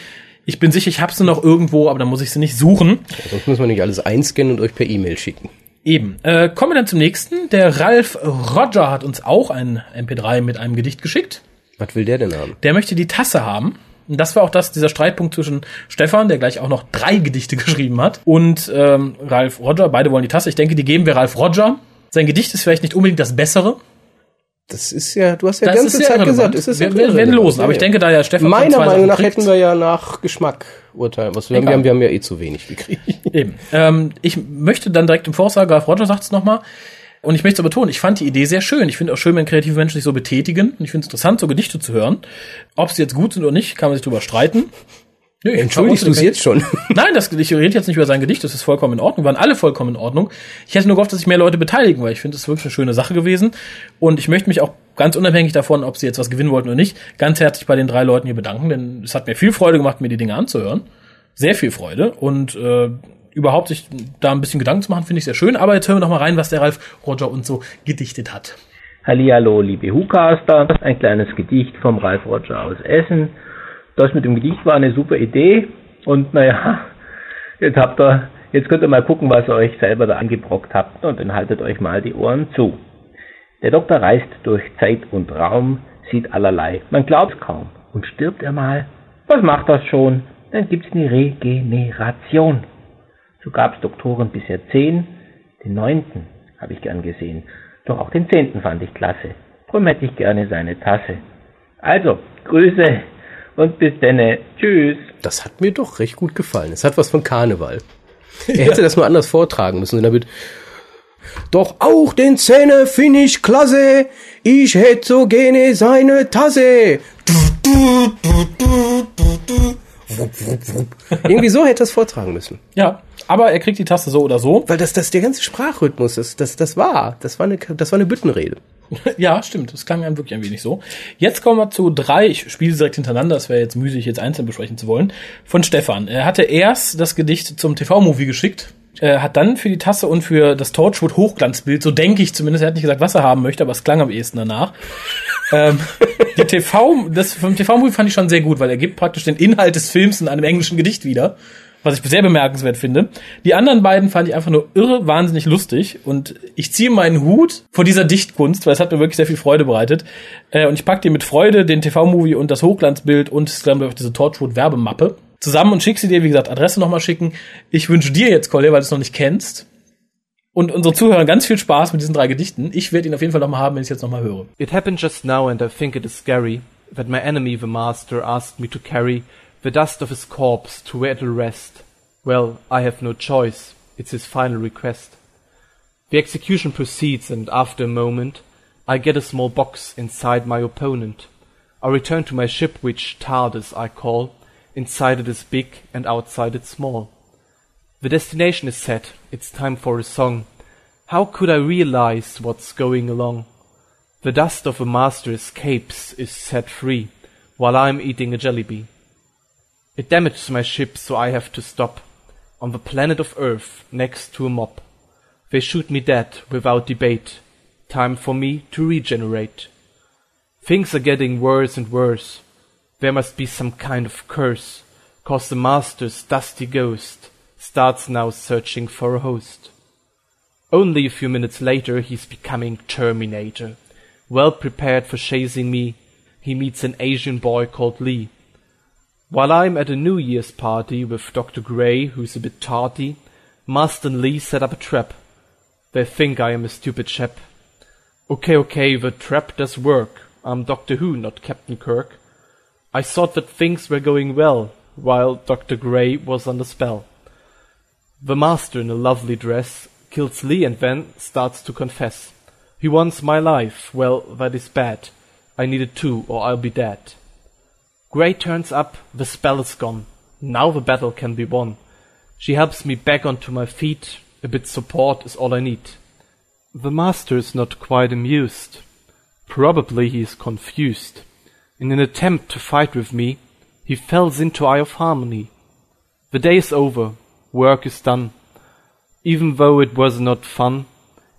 Ich bin sicher, ich habe sie noch irgendwo, aber dann muss ich sie nicht suchen. Sonst muss man nicht alles einscannen und euch per E-Mail schicken. Eben. Äh, kommen wir dann zum nächsten. Der Ralf Roger hat uns auch ein MP3 mit einem Gedicht geschickt. Was will der denn haben? Der möchte die Tasse haben. Und das war auch das, dieser Streitpunkt zwischen Stefan, der gleich auch noch drei Gedichte *laughs* geschrieben hat, und ähm, Ralf Roger. Beide wollen die Tasse. Ich denke, die geben wir Ralf Roger. Sein Gedicht ist vielleicht nicht unbedingt das Bessere. Das ist ja, du hast ja Das die ganze Zeit gesagt, es ist wir, ja wir werden losen. Aber ich denke, da ja Stefan Meiner Meinung nach kriegt- hätten wir ja nach Geschmack urteilen. Was wir, Egal. haben, wir haben ja eh zu wenig gekriegt. *laughs* Eben. Ähm, ich möchte dann direkt im Vorsage, Ralf Roger sagt es nochmal, und ich möchte es betonen, ich fand die Idee sehr schön. Ich finde auch schön, wenn kreative Menschen sich so betätigen. Und ich finde es interessant, so Gedichte zu hören. Ob sie jetzt gut sind oder nicht, kann man sich drüber streiten. Nö, Entschuldigst du es jetzt schon? *laughs* *laughs* Nein, das, ich rede jetzt nicht über sein Gedicht, das ist vollkommen in Ordnung, waren alle vollkommen in Ordnung. Ich hätte nur gehofft, dass sich mehr Leute beteiligen, weil ich finde, es ist wirklich eine schöne Sache gewesen. Und ich möchte mich auch ganz unabhängig davon, ob sie jetzt was gewinnen wollten oder nicht, ganz herzlich bei den drei Leuten hier bedanken, denn es hat mir viel Freude gemacht, mir die Dinge anzuhören. Sehr viel Freude. Und äh, überhaupt sich da ein bisschen Gedanken zu machen, finde ich sehr schön. Aber jetzt hören wir noch mal rein, was der Ralf Roger uns so gedichtet hat. Hallihallo, liebe Hucaster. Ein kleines Gedicht vom Ralf Roger aus Essen. Das mit dem Gedicht war eine super Idee. Und naja, jetzt habt ihr, jetzt könnt ihr mal gucken, was ihr euch selber da angebrockt habt. Und dann haltet euch mal die Ohren zu. Der Doktor reist durch Zeit und Raum, sieht allerlei, man glaubt kaum. Und stirbt er mal, was macht das schon? Dann gibt's eine Regeneration. So gab's Doktoren bisher zehn, den neunten habe ich gern gesehen. Doch auch den zehnten fand ich klasse. Drum hätte ich gerne seine Tasse. Also, Grüße und bis denne. Tschüss. Das hat mir doch recht gut gefallen. Es hat was von Karneval. Er hätte das nur anders vortragen müssen, damit. Doch auch den Zähne finde ich klasse. Ich hätte so gerne seine Tasse. Irgendwie so hätte er es vortragen müssen. Ja, aber er kriegt die Taste so oder so. Weil das, das, der ganze Sprachrhythmus, das, das, das war, das war eine, das war eine Büttenrede. *laughs* Ja, stimmt. Das klang einem wirklich ein wenig so. Jetzt kommen wir zu drei. Ich spiele direkt hintereinander. Das wäre jetzt müßig, jetzt einzeln besprechen zu wollen. Von Stefan. Er hatte erst das Gedicht zum TV-Movie geschickt. Er hat dann für die Tasse und für das Torchwood Hochglanzbild, so denke ich zumindest, er hat nicht gesagt, was er haben möchte, aber es klang am ehesten danach. Ähm, die TV, das vom TV-Movie fand ich schon sehr gut, weil er gibt praktisch den Inhalt des Films in einem englischen Gedicht wieder was ich sehr bemerkenswert finde. Die anderen beiden fand ich einfach nur irre, wahnsinnig lustig und ich ziehe meinen Hut vor dieser Dichtkunst, weil es hat mir wirklich sehr viel Freude bereitet. Äh, und ich packe dir mit Freude den TV-Movie und das Hochglanzbild und dann auf diese Torchwood-Werbemappe zusammen und schick sie dir, wie gesagt, Adresse nochmal schicken. Ich wünsche dir jetzt, Collier, weil du es noch nicht kennst, und unsere Zuhörer ganz viel Spaß mit diesen drei Gedichten. Ich werde ihn auf jeden Fall nochmal haben, wenn ich es jetzt nochmal höre. It happened just now and I think it is scary that my enemy the master asked me to carry the dust of his corpse to where it'll rest. Well, I have no choice. It's his final request. The execution proceeds, and after a moment, I get a small box inside my opponent. I return to my ship, which TARDIS I call. Inside it is big, and outside it's small. The destination is set. It's time for a song. How could I realize what's going along? The dust of a master escapes, is set free, while I'm eating a jelly bee. It damages my ship, so I have to stop. On the planet of Earth, next to a mob. They shoot me dead without debate. Time for me to regenerate. Things are getting worse and worse. There must be some kind of curse, cause the master's dusty ghost starts now searching for a host. Only a few minutes later, he's becoming Terminator. Well prepared for chasing me, he meets an Asian boy called Lee. While I'm at a New Year's party with Dr. Gray, who's a bit tarty, Marston Lee set up a trap. They think I am a stupid chap. Okay, okay, the trap does work. I'm Doctor Who, not Captain Kirk. I thought that things were going well, while Dr. Gray was under spell. The master in a lovely dress kills Lee and then starts to confess. He wants my life. Well, that is bad. I need it too, or I'll be dead. Gray turns up, the spell is gone. Now the battle can be won. She helps me back onto my feet. A bit support is all I need. The master is not quite amused. Probably he is confused. In an attempt to fight with me, he falls into Eye of Harmony. The day is over. Work is done. Even though it was not fun,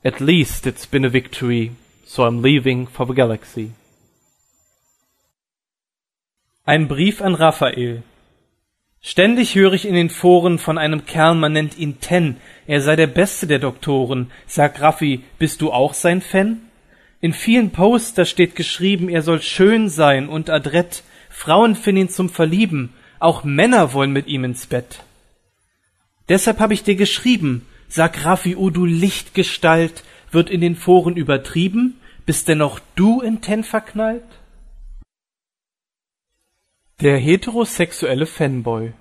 at least it's been a victory, so I'm leaving for the galaxy. Ein Brief an Raphael. Ständig höre ich in den Foren von einem Kerl, man nennt ihn Ten, er sei der beste der Doktoren. Sag Raffi, bist du auch sein Fan? In vielen Posts da steht geschrieben, er soll schön sein und adrett. Frauen finden ihn zum Verlieben, auch Männer wollen mit ihm ins Bett. Deshalb habe ich dir geschrieben, sag Raffi, oh du Lichtgestalt, wird in den Foren übertrieben, bist denn auch du in Ten verknallt? Der heterosexuelle Fanboy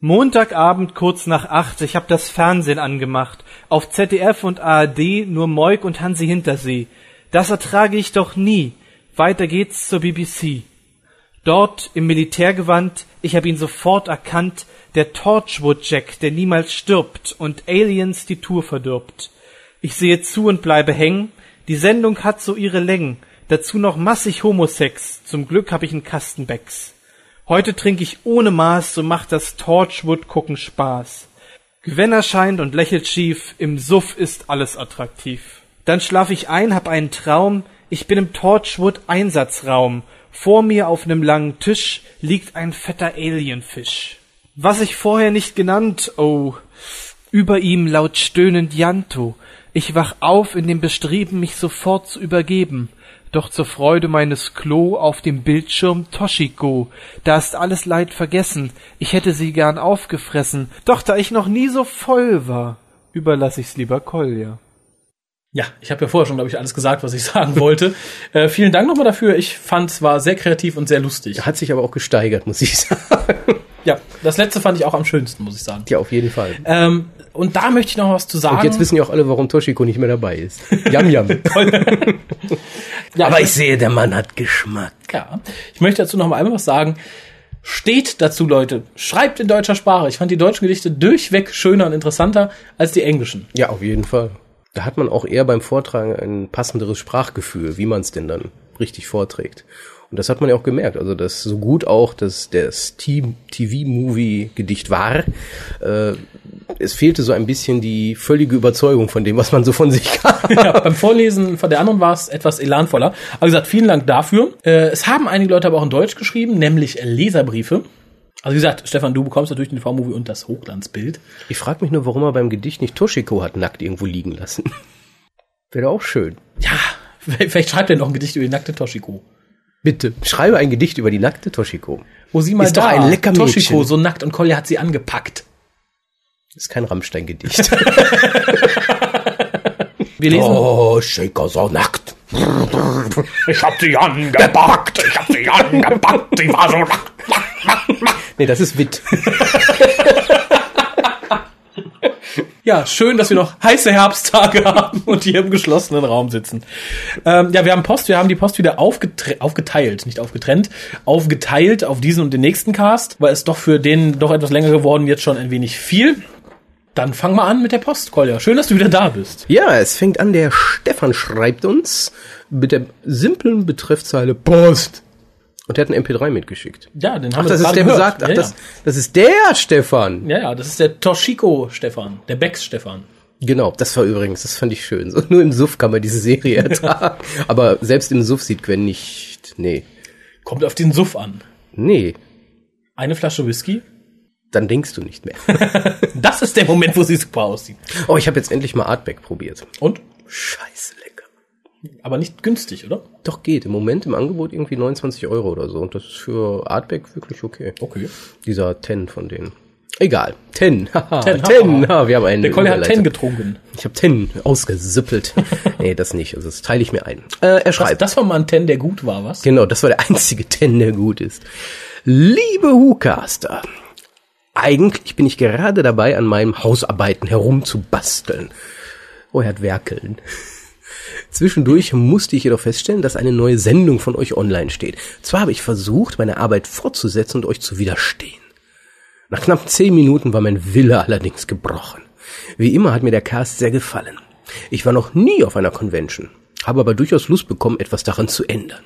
Montagabend kurz nach acht, ich hab das Fernsehen angemacht. Auf ZDF und ARD nur Moik und Hansi Hintersee. Das ertrage ich doch nie. Weiter geht's zur BBC. Dort im Militärgewand, ich hab ihn sofort erkannt, der Torchwood Jack, der niemals stirbt und Aliens die Tour verdirbt. Ich sehe zu und bleibe hängen, die Sendung hat so ihre Längen, dazu noch massig Homosex, zum Glück hab ich einen Kastenbecks. Heute trinke ich ohne Maß, so macht das Torchwood gucken Spaß. Gwen erscheint und lächelt schief, im Suff ist alles attraktiv. Dann schlaf ich ein, hab einen Traum, ich bin im Torchwood Einsatzraum. Vor mir auf nem langen Tisch liegt ein fetter Alienfisch. Was ich vorher nicht genannt, oh, über ihm laut stöhnend Janto. Ich wach auf in dem Bestreben, mich sofort zu übergeben. Doch zur Freude meines Klo auf dem Bildschirm Toshiko. Da ist alles Leid vergessen. Ich hätte sie gern aufgefressen. Doch da ich noch nie so voll war, überlass ich's lieber Kolja. Ja, ich habe ja vorher schon, glaube ich, alles gesagt, was ich *laughs* sagen wollte. äh, vielen Dank nochmal dafür. Ich fand es war sehr kreativ und sehr lustig. Hat sich aber auch gesteigert, muss ich *laughs* sagen. Ja, das letzte fand ich auch am schönsten, muss ich sagen. Ja, auf jeden Fall. Ähm, und da möchte ich noch was zu sagen. Und jetzt wissen ja auch alle, warum Toshiko nicht mehr dabei ist. *laughs* Jam, jam. ja, aber ich sehe, der Mann hat Geschmack. Ja, ich möchte dazu noch mal einmal was sagen. Steht dazu, Leute. Schreibt in deutscher Sprache. Ich fand die deutschen Gedichte durchweg schöner und interessanter als die englischen. Ja, auf jeden Fall. Da hat man auch eher beim Vortragen ein passenderes Sprachgefühl, wie man es denn dann richtig vorträgt. Und das hat man ja auch gemerkt. Also, dass so gut auch das, das TV-Movie-Gedicht war, äh, es fehlte so ein bisschen die völlige Überzeugung von dem, was man so von sich *laughs* kann. ja, beim Vorlesen von der anderen war es etwas elanvoller. Aber gesagt, vielen Dank dafür. Äh, es haben einige Leute aber auch in Deutsch geschrieben, nämlich Leserbriefe. Also wie gesagt, Stefan, du bekommst natürlich den TV-Movie und das Hochglanzbild. Ich frage mich nur, warum er beim Gedicht nicht Toshiko hat nackt irgendwo liegen lassen. *laughs* Wäre auch schön. Ja, *laughs* vielleicht schreibt er noch ein Gedicht über die nackte Toshiko. Bitte, schreibe ein Gedicht über die nackte Toshiko. Wo sie mal Ist da, doch ein lecker Toshiko, Mädchen. so nackt und Kolja hat sie angepackt. Ist kein Rammstein-Gedicht. *laughs* Wir lesen. oh, Shaker so nackt. Ich hab sie angepackt, ich hab sie angepackt, sie war so nackt. Nee, das ist Witt. Ja, schön, dass wir noch heiße Herbsttage haben und hier im geschlossenen Raum sitzen. Ähm, ja, wir haben Post, wir haben die Post wieder aufgeteilt, nicht aufgetrennt, aufgeteilt auf diesen und den nächsten Cast, weil es doch für den doch etwas länger geworden jetzt schon ein wenig viel. Dann fang mal an mit der Post, Kolja. Schön, dass du wieder da bist. Ja, es fängt an, der Stefan schreibt uns mit der simplen Betreffzeile Post. Und er hat einen MP3 mitgeschickt. Ja, den haben Ach, wir das ist der gehört. besagt. Ach, ja, das, das ist der Stefan. ja. ja, ja, das ist der Toshiko Stefan, der Becks Stefan. Genau, das war übrigens, das fand ich schön. So, nur im Suff kann man diese Serie *laughs* ertragen. Aber selbst im Suff sieht Gwen nicht. Nee. Kommt auf den Suff an. Nee. Eine Flasche Whisky. Dann denkst du nicht mehr. *laughs* Das ist der Moment, wo sie super aussieht. Oh, ich habe jetzt endlich mal Artback probiert. Und? Scheiße lecker. Aber nicht günstig, oder? Doch geht. Im Moment im Angebot irgendwie 29 Euro oder so. Und das ist für Artback wirklich okay. Okay. Dieser Ten von denen. Egal. Ten. *laughs* Haha. Ten, Ten. Ha, wir haben einen. Der Kolja hat. Ten getrunken. Ich habe Ten ausgesippelt. *laughs* nee, das nicht. Also das teile ich mir ein. Äh, er Das, schreibt. das war mal ein Ten, der gut war, was? Genau, das war der einzige Ten, der gut ist. Liebe Hucaster, eigentlich bin ich gerade dabei, an meinem Hausarbeiten herumzubasteln. Oh, er hat werkeln. *laughs* Zwischendurch musste ich jedoch feststellen, dass eine neue Sendung von euch online steht. Zwar habe ich versucht, meine Arbeit fortzusetzen und euch zu widerstehen. Nach knapp zehn Minuten war mein Wille allerdings gebrochen. Wie immer hat mir der Cast sehr gefallen. Ich war noch nie auf einer Convention, habe aber durchaus Lust bekommen, etwas daran zu ändern.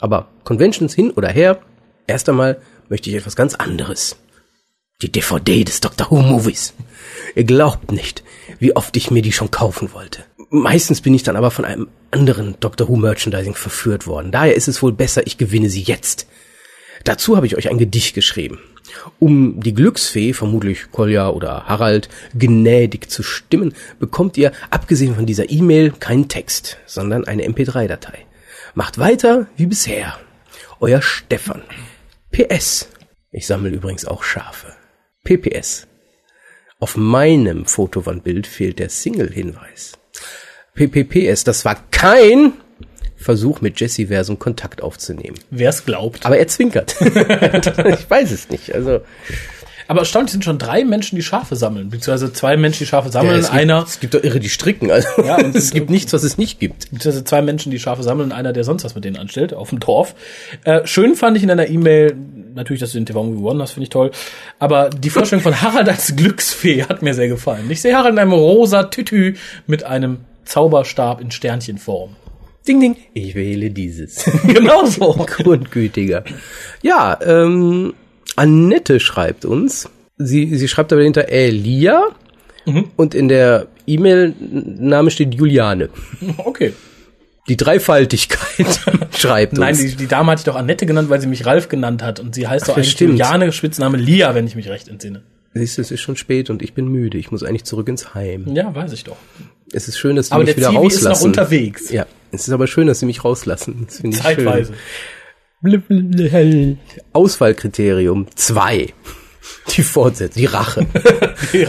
Aber Conventions hin oder her, erst einmal möchte ich etwas ganz anderes. Die DVD des Doctor Who Movies. Ihr glaubt nicht, wie oft ich mir die schon kaufen wollte. Meistens bin ich dann aber von einem anderen Doctor Who Merchandising verführt worden. Daher ist es wohl besser, ich gewinne sie jetzt. Dazu habe ich euch ein Gedicht geschrieben. Um die Glücksfee, vermutlich Kolja oder Harald, gnädig zu stimmen, bekommt ihr, abgesehen von dieser E-Mail, keinen Text, sondern eine MP3-Datei. Macht weiter wie bisher. Euer Stefan. PS. Ich sammle übrigens auch Schafe. PPS. Auf meinem Fotowandbild fehlt der Single-Hinweis. PPPS, das war kein Versuch mit Jesse-Versum Kontakt aufzunehmen. Wer es glaubt. Aber er zwinkert. *laughs* ich weiß es nicht. Also Aber erstaunlich sind schon drei Menschen, die Schafe sammeln. Beziehungsweise zwei Menschen, die Schafe sammeln. es gibt, einer, Es gibt doch irre, die stricken. Also Ja, und- *laughs* es gibt nichts, was es nicht gibt. beziehungsweise zwei Menschen, die Schafe sammeln. und Einer, der sonst was mit denen anstellt, auf dem Dorf. Äh, schön fand ich in deiner E-Mail, natürlich, dass du den TV gewonnen hast, finde ich toll. Aber die Vorstellung von Harald als Glücksfee hat mir sehr gefallen. Ich sehe Harald in einem rosa Tütü mit einem Zauberstab in Sternchenform. Ding, ding. Ich wähle dieses. *laughs* Genau so. *laughs* Grundgütiger. Ja, ähm, Annette schreibt uns. Sie, sie schreibt aber hinter Elia Mhm. und in der E-Mail-Name steht Juliane. Okay. Die Dreifaltigkeit *laughs* schreibt Nein, uns. die, die Dame hatte ich doch Annette genannt, weil sie mich Ralf genannt hat. Und sie heißt doch ja, eigentlich stimmt. Juliane, Spitzname Lia, wenn ich mich recht entsinne. Siehst du, es ist schon spät und ich bin müde. Ich muss eigentlich zurück ins Heim. Ja, weiß ich doch. Es ist schön, dass sie Aber mich der wieder Zivi ist noch rauslassen. unterwegs. Ja, es ist aber schön, dass sie mich rauslassen. Das finde ich Zeitweise. Auswahlkriterium 2. Die Fortsetzung, die Rache. *laughs*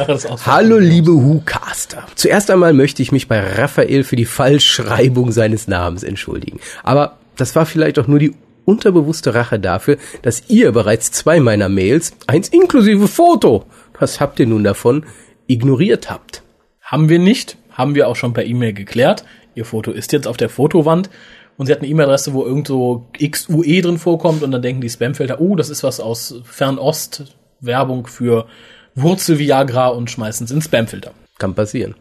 Das auch. Hallo liebe Whocaster. Zuerst einmal möchte ich mich bei Raphael für die Falschschreibung seines Namens entschuldigen. Aber das war vielleicht auch nur die unterbewusste Rache dafür, dass ihr bereits zwei meiner Mails, eins inklusive Foto, was habt ihr nun davon, ignoriert habt. Haben wir nicht, haben wir auch schon per E-Mail geklärt. Ihr Foto ist jetzt auf der Fotowand und sie hat eine E-Mail-Adresse, wo irgend so XUE drin vorkommt und dann denken die Spamfilter, oh, das ist was aus Fernost, Werbung für Wurzel-Viagra und schmeißen es in Spamfilter. Kann passieren.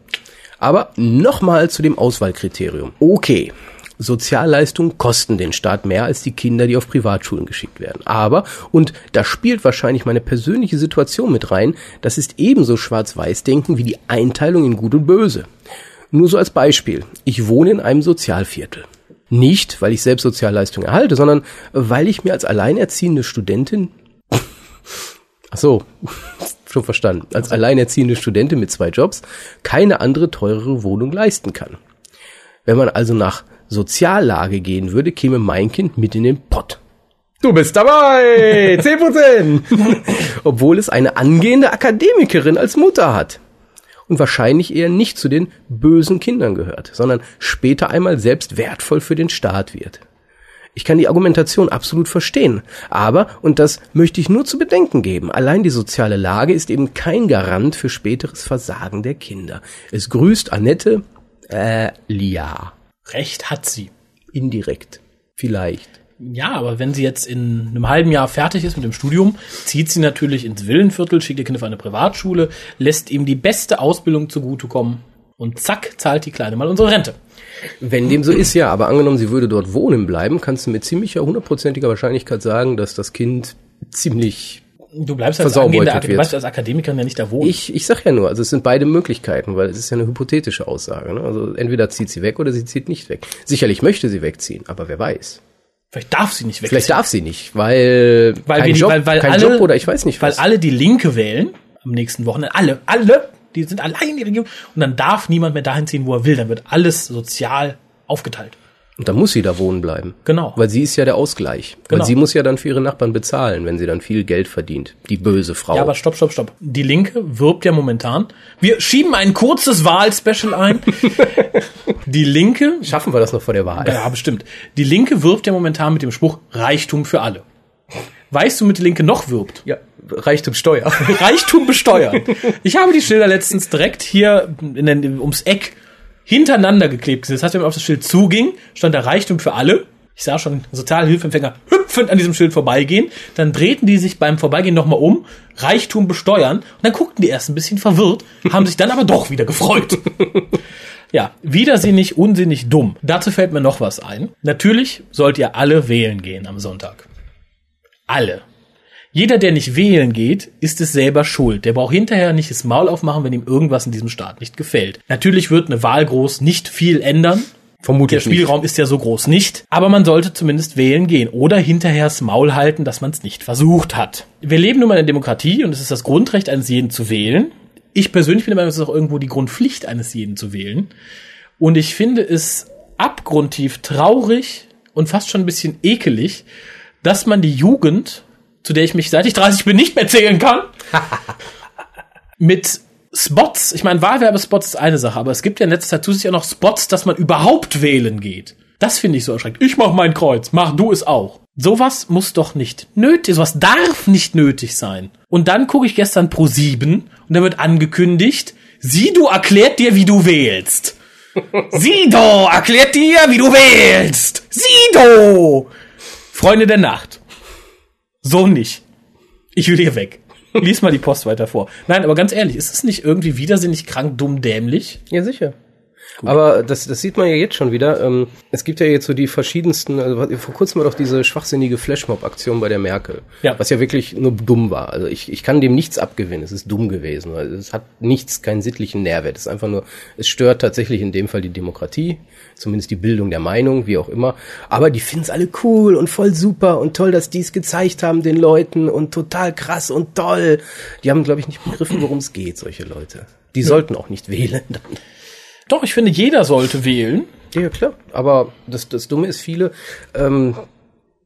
Aber nochmal zu dem Auswahlkriterium. Okay. Sozialleistungen kosten den Staat mehr als die Kinder, die auf Privatschulen geschickt werden. Aber, und da spielt wahrscheinlich meine persönliche Situation mit rein, das ist ebenso Schwarz-Weiß-Denken wie die Einteilung in Gut und Böse. Nur so als Beispiel. Ich wohne in einem Sozialviertel. Nicht, weil ich selbst Sozialleistungen erhalte, sondern weil ich mir als alleinerziehende Studentin Ach so, *laughs* schon verstanden. Als alleinerziehende Studentin mit zwei Jobs keine andere teurere Wohnung leisten kann. Wenn man also nach Soziallage gehen würde, käme mein Kind mit in den Pott. Du bist dabei! *laughs* 10%! Obwohl es eine angehende Akademikerin als Mutter hat. Und wahrscheinlich eher nicht zu den bösen Kindern gehört, sondern später einmal selbst wertvoll für den Staat wird. Ich kann die Argumentation absolut verstehen. Aber, und das möchte ich nur zu bedenken geben, allein die soziale Lage ist eben kein Garant für späteres Versagen der Kinder. Es grüßt Annette, äh, Lia. Recht hat sie. Indirekt. Vielleicht. Ja, aber wenn sie jetzt in einem halben Jahr fertig ist mit dem Studium, zieht sie natürlich ins Villenviertel, schickt ihr Kind auf eine Privatschule, lässt ihm die beste Ausbildung zugutekommen und zack, zahlt die Kleine mal unsere Rente. Wenn dem so ist, ja, aber angenommen, sie würde dort wohnen bleiben, kannst du mit ziemlicher hundertprozentiger Wahrscheinlichkeit sagen, dass das Kind ziemlich Du bleibst als, angehende, du wird. bleibst als Akademikerin ja nicht da wohnen. Ich, ich sag ja nur, also es sind beide Möglichkeiten, weil es ist ja eine hypothetische Aussage. Ne? Also entweder zieht sie weg oder sie zieht nicht weg. Sicherlich möchte sie wegziehen, aber wer weiß. Vielleicht darf sie nicht weg. Vielleicht darf sie nicht, weil, weil kein die, Job, weil, weil kein alle, Job oder ich weiß nicht weil was. alle die Linke wählen am nächsten Wochenende. Alle, alle, die sind allein in die Regierung und dann darf niemand mehr dahin ziehen, wo er will. Dann wird alles sozial aufgeteilt. Und dann muss sie da wohnen bleiben. Genau. Weil sie ist ja der Ausgleich. Genau. Weil sie muss ja dann für ihre Nachbarn bezahlen, wenn sie dann viel Geld verdient. Die böse Frau. Ja, aber stopp, stopp, stopp. Die Linke wirbt ja momentan. Wir schieben ein kurzes Wahlspecial ein. *laughs* die Linke, Schaffen wir das noch vor der Wahl? ja, bestimmt. Die Linke wirbt ja momentan mit dem Spruch Reichtum für alle. Weißt du, mit der Linke noch wirbt? Ja, Reichtum Steuer. *laughs* Reichtum besteuern. *laughs* Ich habe die Schilder letztens direkt hier in den, ums Eck hintereinander geklebt. Das heißt, wenn man auf das Schild zuging, stand da Reichtum für alle. Ich sah schon Sozialhilfeempfänger hüpfend an diesem Schild vorbeigehen. Dann drehten die sich beim Vorbeigehen nochmal um, Reichtum besteuern. Und dann guckten die erst ein bisschen verwirrt, haben sich dann aber doch wieder gefreut. *laughs* Ja, widersinnig, unsinnig, dumm. Dazu fällt mir noch was ein. Natürlich sollt ihr alle wählen gehen am Sonntag. Alle. Jeder, der nicht wählen geht, ist es selber schuld. Der braucht hinterher nicht das Maul aufmachen, wenn ihm irgendwas in diesem Staat nicht gefällt. Natürlich wird eine Wahl groß nicht viel ändern. Der Vermutlich nicht. Spielraum ist ja so groß nicht. Aber man sollte zumindest wählen gehen oder hinterher das Maul halten, dass man es nicht versucht hat. Wir leben nun mal in einer Demokratie und es ist das Grundrecht eines jeden zu wählen. Ich persönlich bin der Meinung, es ist auch irgendwo die Grundpflicht eines jeden zu wählen. Und ich finde es abgrundtief traurig und fast schon ein bisschen ekelig, dass man die Jugend, zu der ich mich seit ich 30 bin nicht mehr zählen kann, *laughs* mit Spots, ich meine, Wahlwerbespots ist eine Sache, aber es gibt ja in letzter Zeit zusätzlich auch noch Spots, dass man überhaupt wählen geht. Das finde ich so erschreckend. Ich mach mein Kreuz, mach du es auch. Sowas muss doch nicht nötig, sowas darf nicht nötig sein. Und dann gucke ich gestern pro 7 und da wird angekündigt, Sido erklärt dir, wie du wählst. *laughs* Sido erklärt dir, wie du wählst. Sido! Freunde der Nacht. So nicht. Ich will hier weg. Lies mal die Post weiter vor. Nein, aber ganz ehrlich, ist es nicht irgendwie widersinnig krank, dumm, dämlich? Ja, sicher. Aber das, das sieht man ja jetzt schon wieder. Ähm, es gibt ja jetzt so die verschiedensten, also vor kurzem war doch diese schwachsinnige Flashmob-Aktion bei der Merkel. Ja. Was ja wirklich nur dumm war. Also ich, ich kann dem nichts abgewinnen. Es ist dumm gewesen. Also es hat nichts, keinen sittlichen Nährwert. Es ist einfach nur, es stört tatsächlich in dem Fall die Demokratie, zumindest die Bildung der Meinung, wie auch immer. Aber die finden es alle cool und voll super und toll, dass die es gezeigt haben den Leuten und total krass und toll. Die haben, glaube ich, nicht begriffen, worum es geht, solche Leute. Die sollten auch nicht wählen. Doch, ich finde, jeder sollte wählen. Ja, klar. Aber das, das Dumme ist, viele ähm,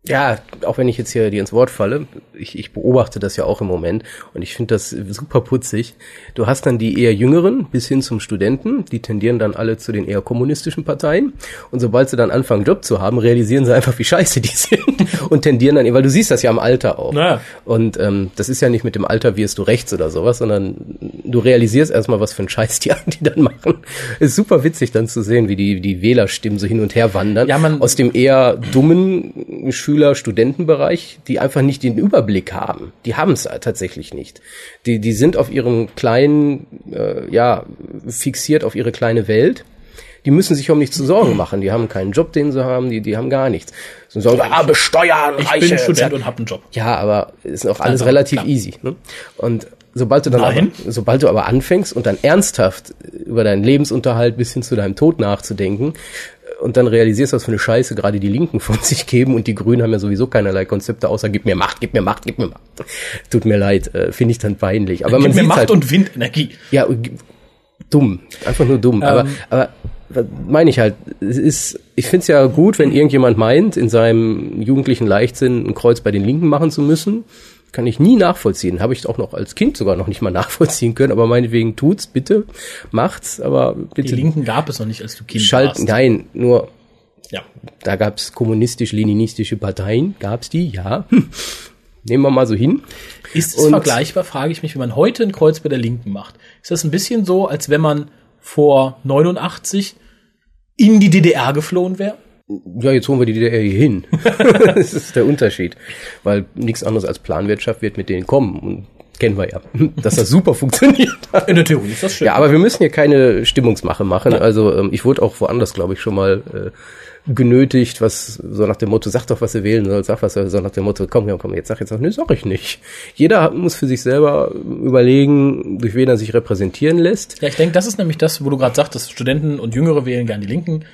ja, auch wenn ich jetzt hier dir ins Wort falle, ich, ich beobachte das ja auch im Moment und ich finde das super putzig. Du hast dann die eher jüngeren bis hin zum Studenten, die tendieren dann alle zu den eher kommunistischen Parteien und sobald sie dann anfangen Job zu haben, realisieren sie einfach, wie scheiße die *laughs* sind und tendieren dann, weil du siehst das ja am Alter auch. Naja. Und ähm, das ist ja nicht mit dem Alter wirst du rechts oder sowas, sondern du realisierst erstmal, was für ein Scheiß die, *laughs* die dann machen. Ist super witzig dann zu sehen, wie die, die Wählerstimmen so hin und her wandern. Ja, man- aus dem eher dummen Schüler, Studentenbereich, die einfach nicht den Überblick haben. Die haben es tatsächlich nicht. Die, die sind auf ihrem kleinen, äh, ja, fixiert auf ihre kleine Welt. Die müssen sich um nichts zu Sorgen machen. Die haben keinen Job, den sie haben. Die, die haben gar nichts. So sagen, ah, besteuern, Ich Reiche. bin Student und hab einen Job. Ja, aber ist auch alles Einfach, relativ klar. easy. Ne? Und sobald du dann Nein. aber, sobald du aber anfängst und dann ernsthaft über deinen Lebensunterhalt bis hin zu deinem Tod nachzudenken und dann realisierst, was für eine Scheiße gerade die Linken von *laughs* sich geben und die Grünen haben ja sowieso keinerlei Konzepte außer gib mir Macht, gib mir Macht, gib mir Macht. Tut mir leid, äh, finde ich dann peinlich. Aber man Gib mir sieht's Macht halt, und Windenergie. ja, g- dumm, einfach nur dumm. aber, aber was meine ich halt, es ist, ich find's ja gut, wenn irgendjemand meint, in seinem jugendlichen Leichtsinn ein Kreuz bei den Linken machen zu müssen. Kann ich nie nachvollziehen. Habe ich auch noch als Kind sogar noch nicht mal nachvollziehen können, aber meinetwegen tut's, bitte, macht's, aber Die bitte Linken gab es noch nicht, als du Kind schalt, warst. nein, nur Ja. da gab's kommunistisch-leninistische Parteien, gab's die, ja. Hm. Nehmen wir mal so hin. Ist es Und- vergleichbar, frage ich mich, wenn man heute ein Kreuz bei der Linken macht. Ist das ein bisschen so, als wenn man vor 89 in die DDR geflohen wäre? Ja, jetzt holen wir die DDR hier hin. *laughs* das ist der Unterschied. Weil nichts anderes als Planwirtschaft wird mit denen kommen. Und kennen wir ja, dass das super funktioniert. In der Theorie ist das schön. Ja, aber wir müssen hier keine Stimmungsmache machen. Also ähm, ich wurde auch woanders, glaube ich, schon mal äh, genötigt, was so nach dem Motto, sag doch, was ihr wählen soll, sag was, so nach dem Motto, komm, komm, komm, jetzt sag jetzt auch, nee, sag ich nicht. Jeder muss für sich selber überlegen, durch wen er sich repräsentieren lässt. Ja, ich denke, das ist nämlich das, wo du gerade sagtest, Studenten und Jüngere wählen gern die Linken.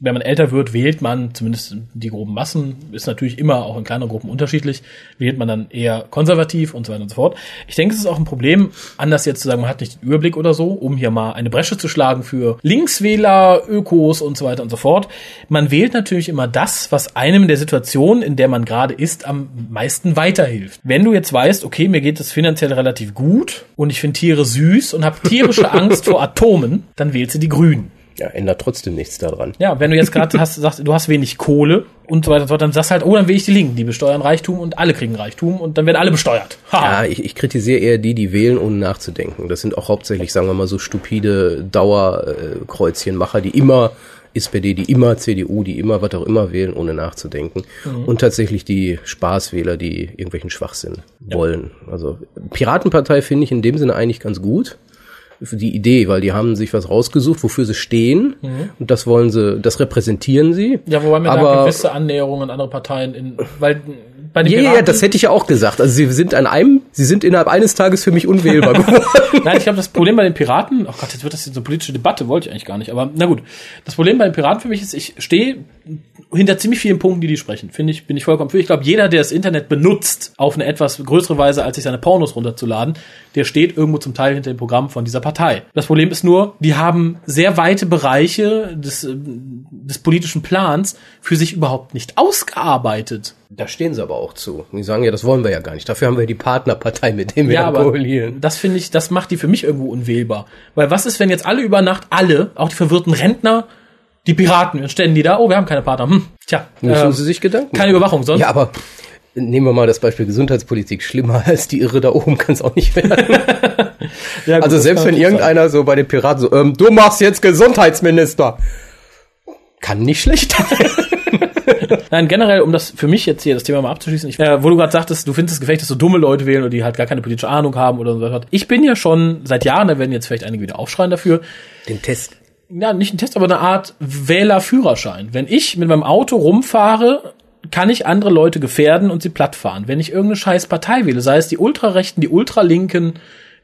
Wenn man älter wird, wählt man, zumindest die groben Massen, ist natürlich immer auch in kleineren Gruppen unterschiedlich, wählt man dann eher konservativ und so weiter und so fort. Ich denke, es ist auch ein Problem, anders jetzt zu sagen, man hat nicht den Überblick oder so, um hier mal eine Bresche zu schlagen für Linkswähler, Ökos und so weiter und so fort. Man wählt natürlich immer das, was einem in der Situation, in der man gerade ist, am meisten weiterhilft. Wenn du jetzt weißt, okay, mir geht es finanziell relativ gut und ich finde Tiere süß und habe tierische *laughs* Angst vor Atomen, dann wählst du die Grünen. Ja, ändert trotzdem nichts daran. Ja, wenn du jetzt gerade hast, sagst, du hast wenig Kohle und so weiter und so fort, dann sagst du halt, oh, dann will ich die Linken, die besteuern Reichtum und alle kriegen Reichtum und dann werden alle besteuert. Ha. Ja, ich, ich kritisiere eher die, die wählen, ohne nachzudenken. Das sind auch hauptsächlich, sagen wir mal, so stupide Dauerkreuzchenmacher, die immer SPD, die immer CDU, die immer was auch immer wählen, ohne nachzudenken. Und tatsächlich die Spaßwähler, die irgendwelchen Schwachsinn wollen. Also Piratenpartei finde ich in dem Sinne eigentlich ganz gut. Für die Idee, weil die haben sich was rausgesucht, wofür sie stehen. Und das wollen sie, das repräsentieren sie. Ja, wobei mir da gewisse Annäherungen an andere Parteien in, weil bei den ja, ja, Piraten, das hätte ich ja auch gesagt. Also sie sind an einem, sie sind innerhalb eines Tages für mich unwählbar *laughs* geworden. Nein, ich glaube, das Problem bei den Piraten, oh Gott, jetzt wird das jetzt so eine politische Debatte, wollte ich eigentlich gar nicht, aber na gut. Das Problem bei den Piraten für mich ist, ich stehe hinter ziemlich vielen Punkten, die die sprechen. Finde ich, bin ich vollkommen für. Ich glaube, jeder, der das Internet benutzt, auf eine etwas größere Weise, als sich seine Pornos runterzuladen, der steht irgendwo zum Teil hinter dem Programm von dieser Partei. Das Problem ist nur, die haben sehr weite Bereiche des, äh, des politischen Plans für sich überhaupt nicht ausgearbeitet. Da stehen sie aber auch zu. Die sagen ja, das wollen wir ja gar nicht. Dafür haben wir die Partnerpartei, mit dem wir Ja, aber koalieren. das finde ich, das macht die für mich irgendwo unwählbar. Weil was ist, wenn jetzt alle über Nacht, alle, auch die verwirrten Rentner, die Piraten, dann stellen die da, oh, wir haben keine Partner. Hm, tja, Müssen ähm, sie sich Gedanken keine. Überwachung sonst. Ja, aber nehmen wir mal das Beispiel Gesundheitspolitik. Schlimmer als die Irre da oben kann es auch nicht werden. *laughs* Ja, gut, Also selbst wenn irgendeiner so bei den Piraten so, ähm, du machst jetzt Gesundheitsminister. Kann nicht schlecht sein. sein. *laughs* Nein, generell, um das für mich jetzt hier das Thema mal abzuschließen, ich, äh, wo du gerade sagtest, du findest es gefällig, dass so dumme Leute wählen oder die halt gar keine politische Ahnung haben oder so. was. Ich bin ja schon seit Jahren, da werden jetzt vielleicht einige wieder aufschreien dafür, Den Test. ja, nicht ein Test, aber eine Art Wählerführerschein. Wenn ich mit meinem Auto rumfahre, kann ich andere Leute gefährden und sie plattfahren. Wenn ich irgendeine scheiß Partei wähle, sei es die Ultrarechten, die Ultralinken,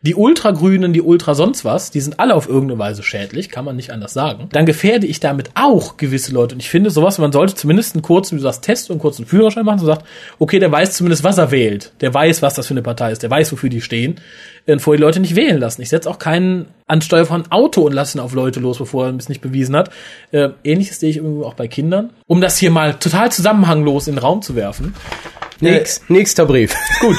die Ultragrünen, die Ultra sonst was, die sind alle auf irgendeine Weise schädlich, kann man nicht anders sagen. Dann gefährde ich damit auch gewisse Leute. Und ich finde sowas, man sollte zumindest einen kurzen, wie du sagst, Test und einen kurzen Führerschein machen, so sagt, okay, der weiß zumindest, was er wählt. Der weiß, was das für eine Partei ist. Der weiß, wofür die stehen. Und vorher die Leute nicht wählen lassen. Ich setze auch keinen Ansteuer von Auto und lasse ihn auf Leute los, bevor er es nicht bewiesen hat. Äh, Ähnliches sehe ich irgendwie auch bei Kindern. Um das hier mal total zusammenhanglos in den Raum zu werfen. Nix, nächster Brief. Gut.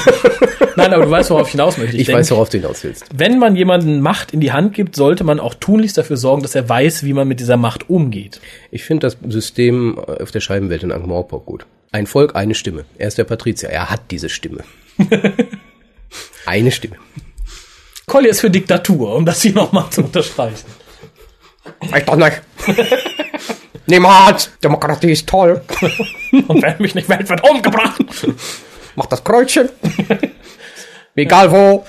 Nein, aber du weißt, worauf ich hinaus möchte. Ich, denk, weiß, worauf du hinaus willst. Wenn man jemanden Macht in die Hand gibt, sollte man auch tunlichst dafür sorgen, dass er weiß, wie man mit dieser Macht umgeht. Ich finde das System auf der Scheibenwelt in Ankh-Morpork gut. Ein Volk, eine Stimme. Er ist der Patrizier. Er hat diese Stimme. *laughs* eine Stimme. Collier ist für Diktatur, um das hier nochmal zu unterstreichen. Ich doch nicht. *laughs* Niemals. Demokratie ist toll. *laughs* Und wer mich nicht wählt, wird umgebracht. Mach das Kreuzchen. Egal wo.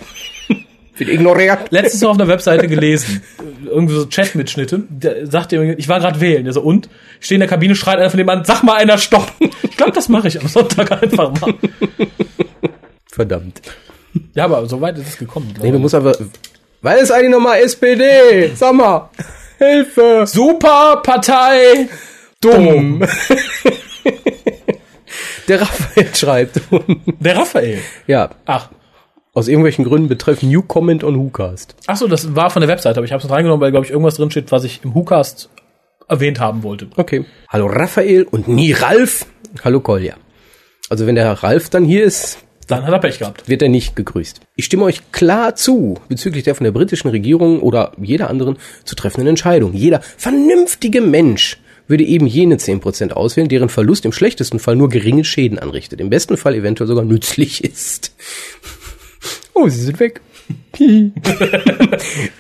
Wird ignoriert. Letztens noch auf einer Webseite gelesen, irgendwie so Chat-Mitschnitte, der sagt dir, ich war gerade wählen, der so, und? Ich stehe in der Kabine, schreit einer von dem an, sag mal einer Stopp. Ich glaube, das mache ich am Sonntag einfach mal. Verdammt. Ja, aber so weit ist es gekommen. Nee, du musst einfach, weil ist eigentlich nochmal SPD? Sag mal. Hilfe. Super Partei. Dumm. *laughs* Der Raphael schreibt. Der Raphael. Ja, Ach. aus irgendwelchen Gründen betreff New Comment on WhoCast. Ach so, das war von der Webseite, aber ich habe es reingenommen, weil, glaube ich, irgendwas drin steht, was ich im WhoCast erwähnt haben wollte. Okay. Hallo Raphael und nie Ralf. Hallo Kolja. Also wenn der Ralf dann hier ist, Dann hat er Pech gehabt. wird er nicht gegrüßt. Ich stimme euch klar zu bezüglich der von der britischen Regierung oder jeder anderen zu treffenden Entscheidung. Jeder vernünftige Mensch würde eben jene 10% auswählen, deren Verlust im schlechtesten Fall nur geringe Schäden anrichtet, im besten Fall eventuell sogar nützlich *laughs* ist. Oh, sie sind weg. *laughs*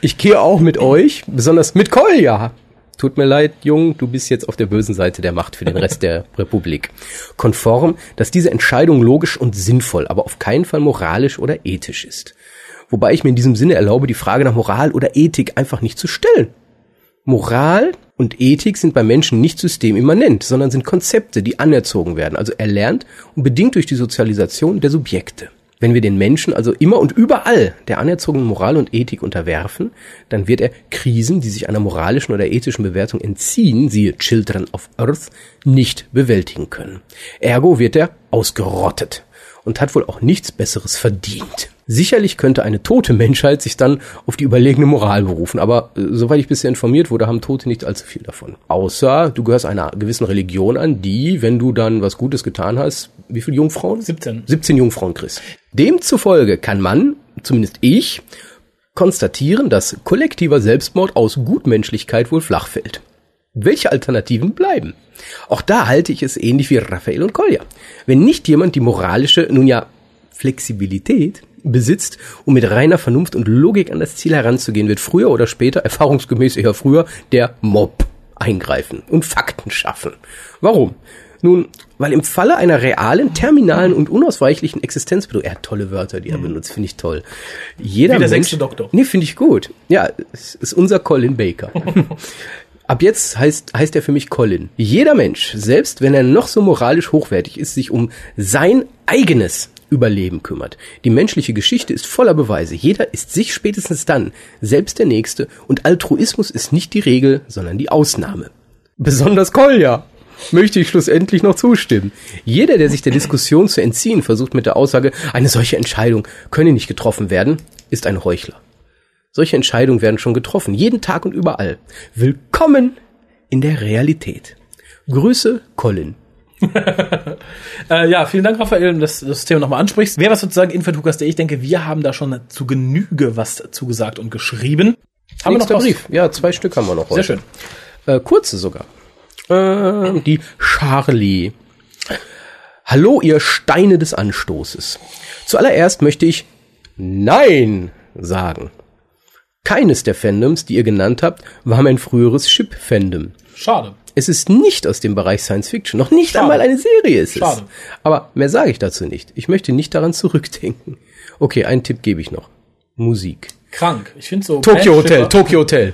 ich gehe auch mit euch, besonders mit Kolja. Tut mir leid, Jung, du bist jetzt auf der bösen Seite der Macht für den Rest der *laughs* Republik. Konform, dass diese Entscheidung logisch und sinnvoll, aber auf keinen Fall moralisch oder ethisch ist. Wobei ich mir in diesem Sinne erlaube, die Frage nach Moral oder Ethik einfach nicht zu stellen. Moral und Ethik sind bei Menschen nicht systemimmanent, sondern sind Konzepte, die anerzogen werden, also erlernt und bedingt durch die Sozialisation der Subjekte. Wenn wir den Menschen also immer und überall der anerzogenen Moral und Ethik unterwerfen, dann wird er Krisen, die sich einer moralischen oder ethischen Bewertung entziehen, siehe Children of Earth, nicht bewältigen können. Ergo wird er ausgerottet und hat wohl auch nichts Besseres verdient. Sicherlich könnte eine tote Menschheit sich dann auf die überlegene Moral berufen, aber äh, soweit ich bisher informiert wurde, haben Tote nicht allzu viel davon. Außer du gehörst einer gewissen Religion an, die, wenn du dann was Gutes getan hast, wie viele Jungfrauen? 17. 17 Jungfrauen kriegst. Demzufolge kann man, zumindest ich, konstatieren, dass kollektiver Selbstmord aus Gutmenschlichkeit wohl flach fällt. Welche Alternativen bleiben? Auch da halte ich es ähnlich wie Raphael und Kolja. Wenn nicht jemand die moralische, nun ja, Flexibilität besitzt, um mit reiner Vernunft und Logik an das Ziel heranzugehen, wird früher oder später, erfahrungsgemäß eher früher, der Mob eingreifen und Fakten schaffen. Warum? Nun, weil im Falle einer realen, terminalen und unausweichlichen Existenzbedrohung, er hat tolle Wörter, die er benutzt, finde ich toll. Jeder Wie der Mensch, sechste Doktor. Nee, finde ich gut. Ja, es ist unser Colin Baker. *laughs* Ab jetzt heißt, heißt er für mich Colin. Jeder Mensch, selbst wenn er noch so moralisch hochwertig ist, sich um sein eigenes Überleben kümmert. Die menschliche Geschichte ist voller Beweise. Jeder ist sich spätestens dann selbst der Nächste und Altruismus ist nicht die Regel, sondern die Ausnahme. Besonders Kolja möchte ich schlussendlich noch zustimmen. Jeder, der sich der Diskussion zu entziehen versucht mit der Aussage, eine solche Entscheidung könne nicht getroffen werden, ist ein Heuchler. Solche Entscheidungen werden schon getroffen, jeden Tag und überall. Willkommen in der Realität. Grüße, Colin. *laughs* Äh, ja, vielen Dank, Raphael, dass du das Thema nochmal ansprichst. Wer was sozusagen Infotukas.de, ich denke, wir haben da schon zu Genüge was zugesagt und geschrieben. Haben wir noch Nächster was? Brief. Ja, zwei Stück haben wir noch heute. Sehr schön. Äh, kurze sogar. Äh, die Charlie. Hallo, ihr Steine des Anstoßes. Zuallererst möchte ich Nein sagen. Keines der Fandoms, die ihr genannt habt, war mein früheres Ship-Fandom. Schade. Es ist nicht aus dem Bereich Science Fiction. Noch nicht Schade. einmal eine Serie ist es. Schade. Aber mehr sage ich dazu nicht. Ich möchte nicht daran zurückdenken. Okay, einen Tipp gebe ich noch. Musik. Krank. Ich finde so. Tokyo Hotel, Tokyo Hotel.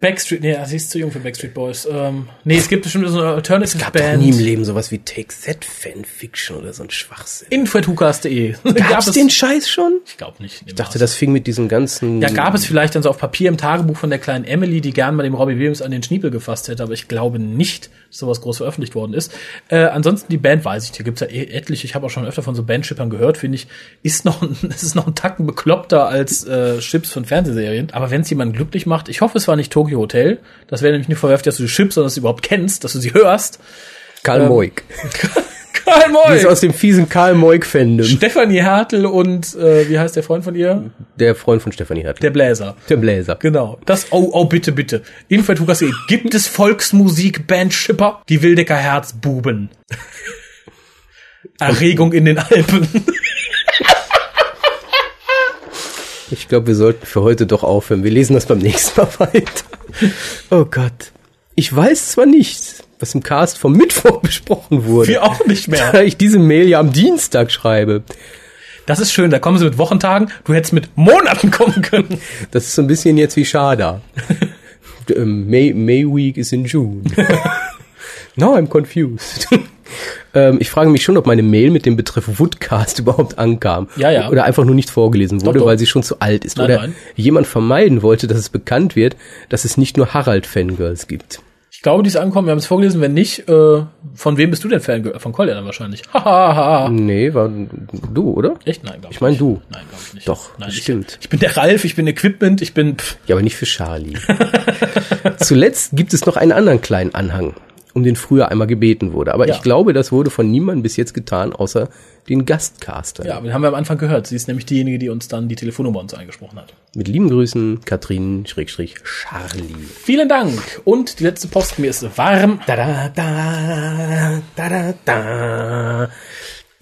Backstreet, nee, sie ist zu jung für Backstreet Boys. Ähm, nee, es gibt bestimmt so eine Alternative Gab doch Band. nie im Leben sowas wie Take That Fanfiction oder so ein Schwachsinn. Info.hukas.de. *laughs* Gab's den Scheiß schon? Ich glaube nicht. Ich dachte, das fing mit diesem ganzen. Ja, gab es vielleicht dann so auf Papier im Tagebuch von der kleinen Emily, die gern mal dem Robbie Williams an den Schniepel gefasst hätte, aber ich glaube nicht, dass sowas groß veröffentlicht worden ist. Äh, ansonsten die Band weiß ich, hier gibt's ja eh etliche, ich habe auch schon öfter von so Bandshippern gehört, finde ich, ist noch, ein- es *laughs* ist noch ein Tacken bekloppter als äh, Chips von Fernsehserien. Aber wenn es jemanden glücklich macht, ich hoffe, es war nicht Tokyo Hotel, das wäre nämlich nicht verwerft, dass du die Chips, sondern dass du überhaupt kennst, dass du sie hörst. Karl ähm, Moik. *laughs* Karl Die ist Moik! aus dem fiesen Karl Moik-Fandom. Stefanie Hertel und, äh, wie heißt der Freund von ihr? Der Freund von Stefanie Hertel. Der Bläser. Der Bläser. Genau. Das, oh, oh, bitte, bitte. Info.hukas.de. Gibt es Volksmusik, Bandschipper? Die Wildecker Herzbuben. *laughs* Erregung in den Alpen. *laughs* Ich glaube, wir sollten für heute doch aufhören. Wir lesen das beim nächsten Mal *laughs* weiter. Oh Gott. Ich weiß zwar nicht, was im Cast vom Mittwoch *laughs* besprochen wurde. Wir auch nicht mehr. Da ich diese Mail ja am Dienstag schreibe. Das ist schön. Da kommen sie mit Wochentagen. Du hättest mit Monaten kommen können. Das ist so ein bisschen jetzt wie Schada. *laughs* Ähm, May, May Week is in June. Now I'm confused. Ähm, ich frage mich schon, ob meine Mail mit dem Betreff Woodcast *laughs* überhaupt ankam. Ja, ja. Oder einfach nur nicht vorgelesen wurde, Doch, doch. weil sie schon zu alt ist. Nein, Oder nein. jemand vermeiden wollte, dass es bekannt wird, dass es nicht nur Harald-Fangirls gibt. Ich glaube, die ist angekommen. Wir haben es vorgelesen. Wenn nicht, äh, von wem bist du denn Fan? Von Collier dann wahrscheinlich. Hahaha. *laughs* Nee, war du, oder? Echt? Nein, glaube Ich meine du. Nein, glaube ich nicht. Doch, Nein, bestimmt. Ich, ich bin der Ralf, ich bin Equipment, ich bin, pff, Ja, aber nicht für Charlie. *laughs* Zuletzt gibt es noch einen anderen kleinen Anhang, um den früher einmal gebeten wurde. Aber Ja. ich glaube, das wurde von niemandem bis jetzt getan, außer den Gastcaster. ja, den haben wir am Anfang gehört. Sie ist nämlich diejenige, die uns dann die Telefonnummer uns eingesprochen hat. Mit lieben Grüßen, Katrin, Schrägstrich, Charlie. Vielen Dank. Und die letzte Post, mir ist warm. Da da da, da da da.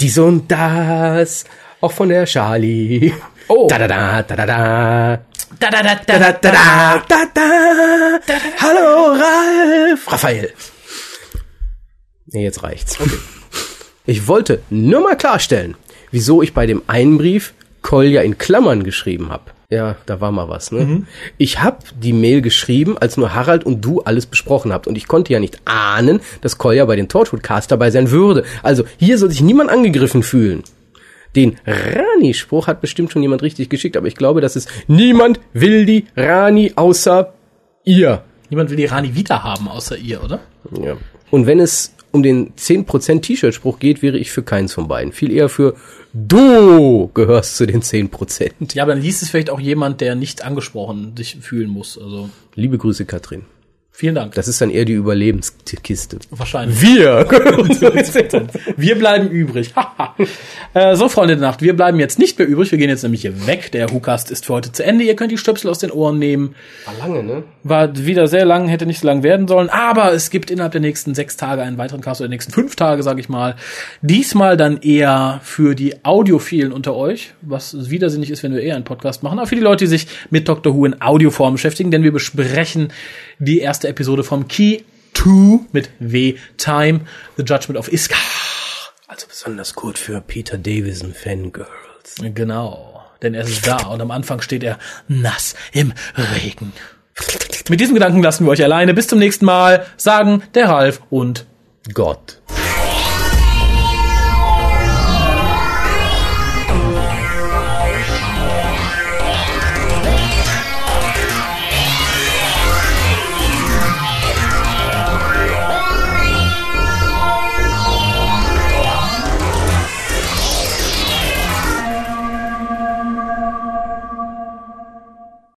Dies und das, auch von der Charlie. Oh. Da da da, da da da. Da, da, da, Da da da da, da da. Hallo Ralf. Raphael. Nee, jetzt reicht's. Okay. Ich wollte nur mal klarstellen, wieso ich bei dem einen Brief Kolja in Klammern geschrieben habe. Ja, da war mal was, ne? Ich habe die Mail geschrieben, als nur Harald und du alles besprochen habt. Und ich konnte ja nicht ahnen, dass Kolja bei den Torchwood-Cast dabei sein würde. Also, hier soll sich niemand angegriffen fühlen. Den Rani-Spruch hat bestimmt schon jemand richtig geschickt, aber ich glaube, dass es niemand will die Rani außer ihr. Niemand will die Rani Vita haben, außer ihr, oder? Ja. Und wenn es um den 10% T-Shirt-Spruch geht, wäre ich für keins von beiden. Viel eher für du gehörst zu den 10%. Ja, aber dann liest es vielleicht auch jemand, der nicht angesprochen sich fühlen muss. Also, Liebe Grüße, Katrin. Vielen Dank. Das ist dann eher die Überlebenskiste. Wahrscheinlich. Wir. *laughs* Wir bleiben übrig. *laughs* äh, so, Freunde der Nacht, wir bleiben jetzt nicht mehr übrig. Wir gehen jetzt nämlich hier weg. Der Hukast ist für heute zu Ende. Ihr könnt die Stöpsel aus den Ohren nehmen. War lange, ne? War wieder sehr lang, hätte nicht so lang werden sollen. Aber es gibt innerhalb der nächsten sechs Tage einen weiteren Cast oder der nächsten fünf Tage, sage ich mal. Diesmal dann eher für die Audiophilen unter euch, was widersinnig ist, wenn wir eher einen Podcast machen. Aber für die Leute, die sich mit Dr. Who in Audioform beschäftigen, denn wir besprechen die erste Episode vom Key 2 mit W Time, The Judgment of Iskar. Also besonders gut für Peter Davison Fangirls. Genau, denn er ist da und am Anfang steht er nass im Regen. Mit diesem Gedanken lassen wir euch alleine. Bis zum nächsten Mal, sagen der Ralf und Gott.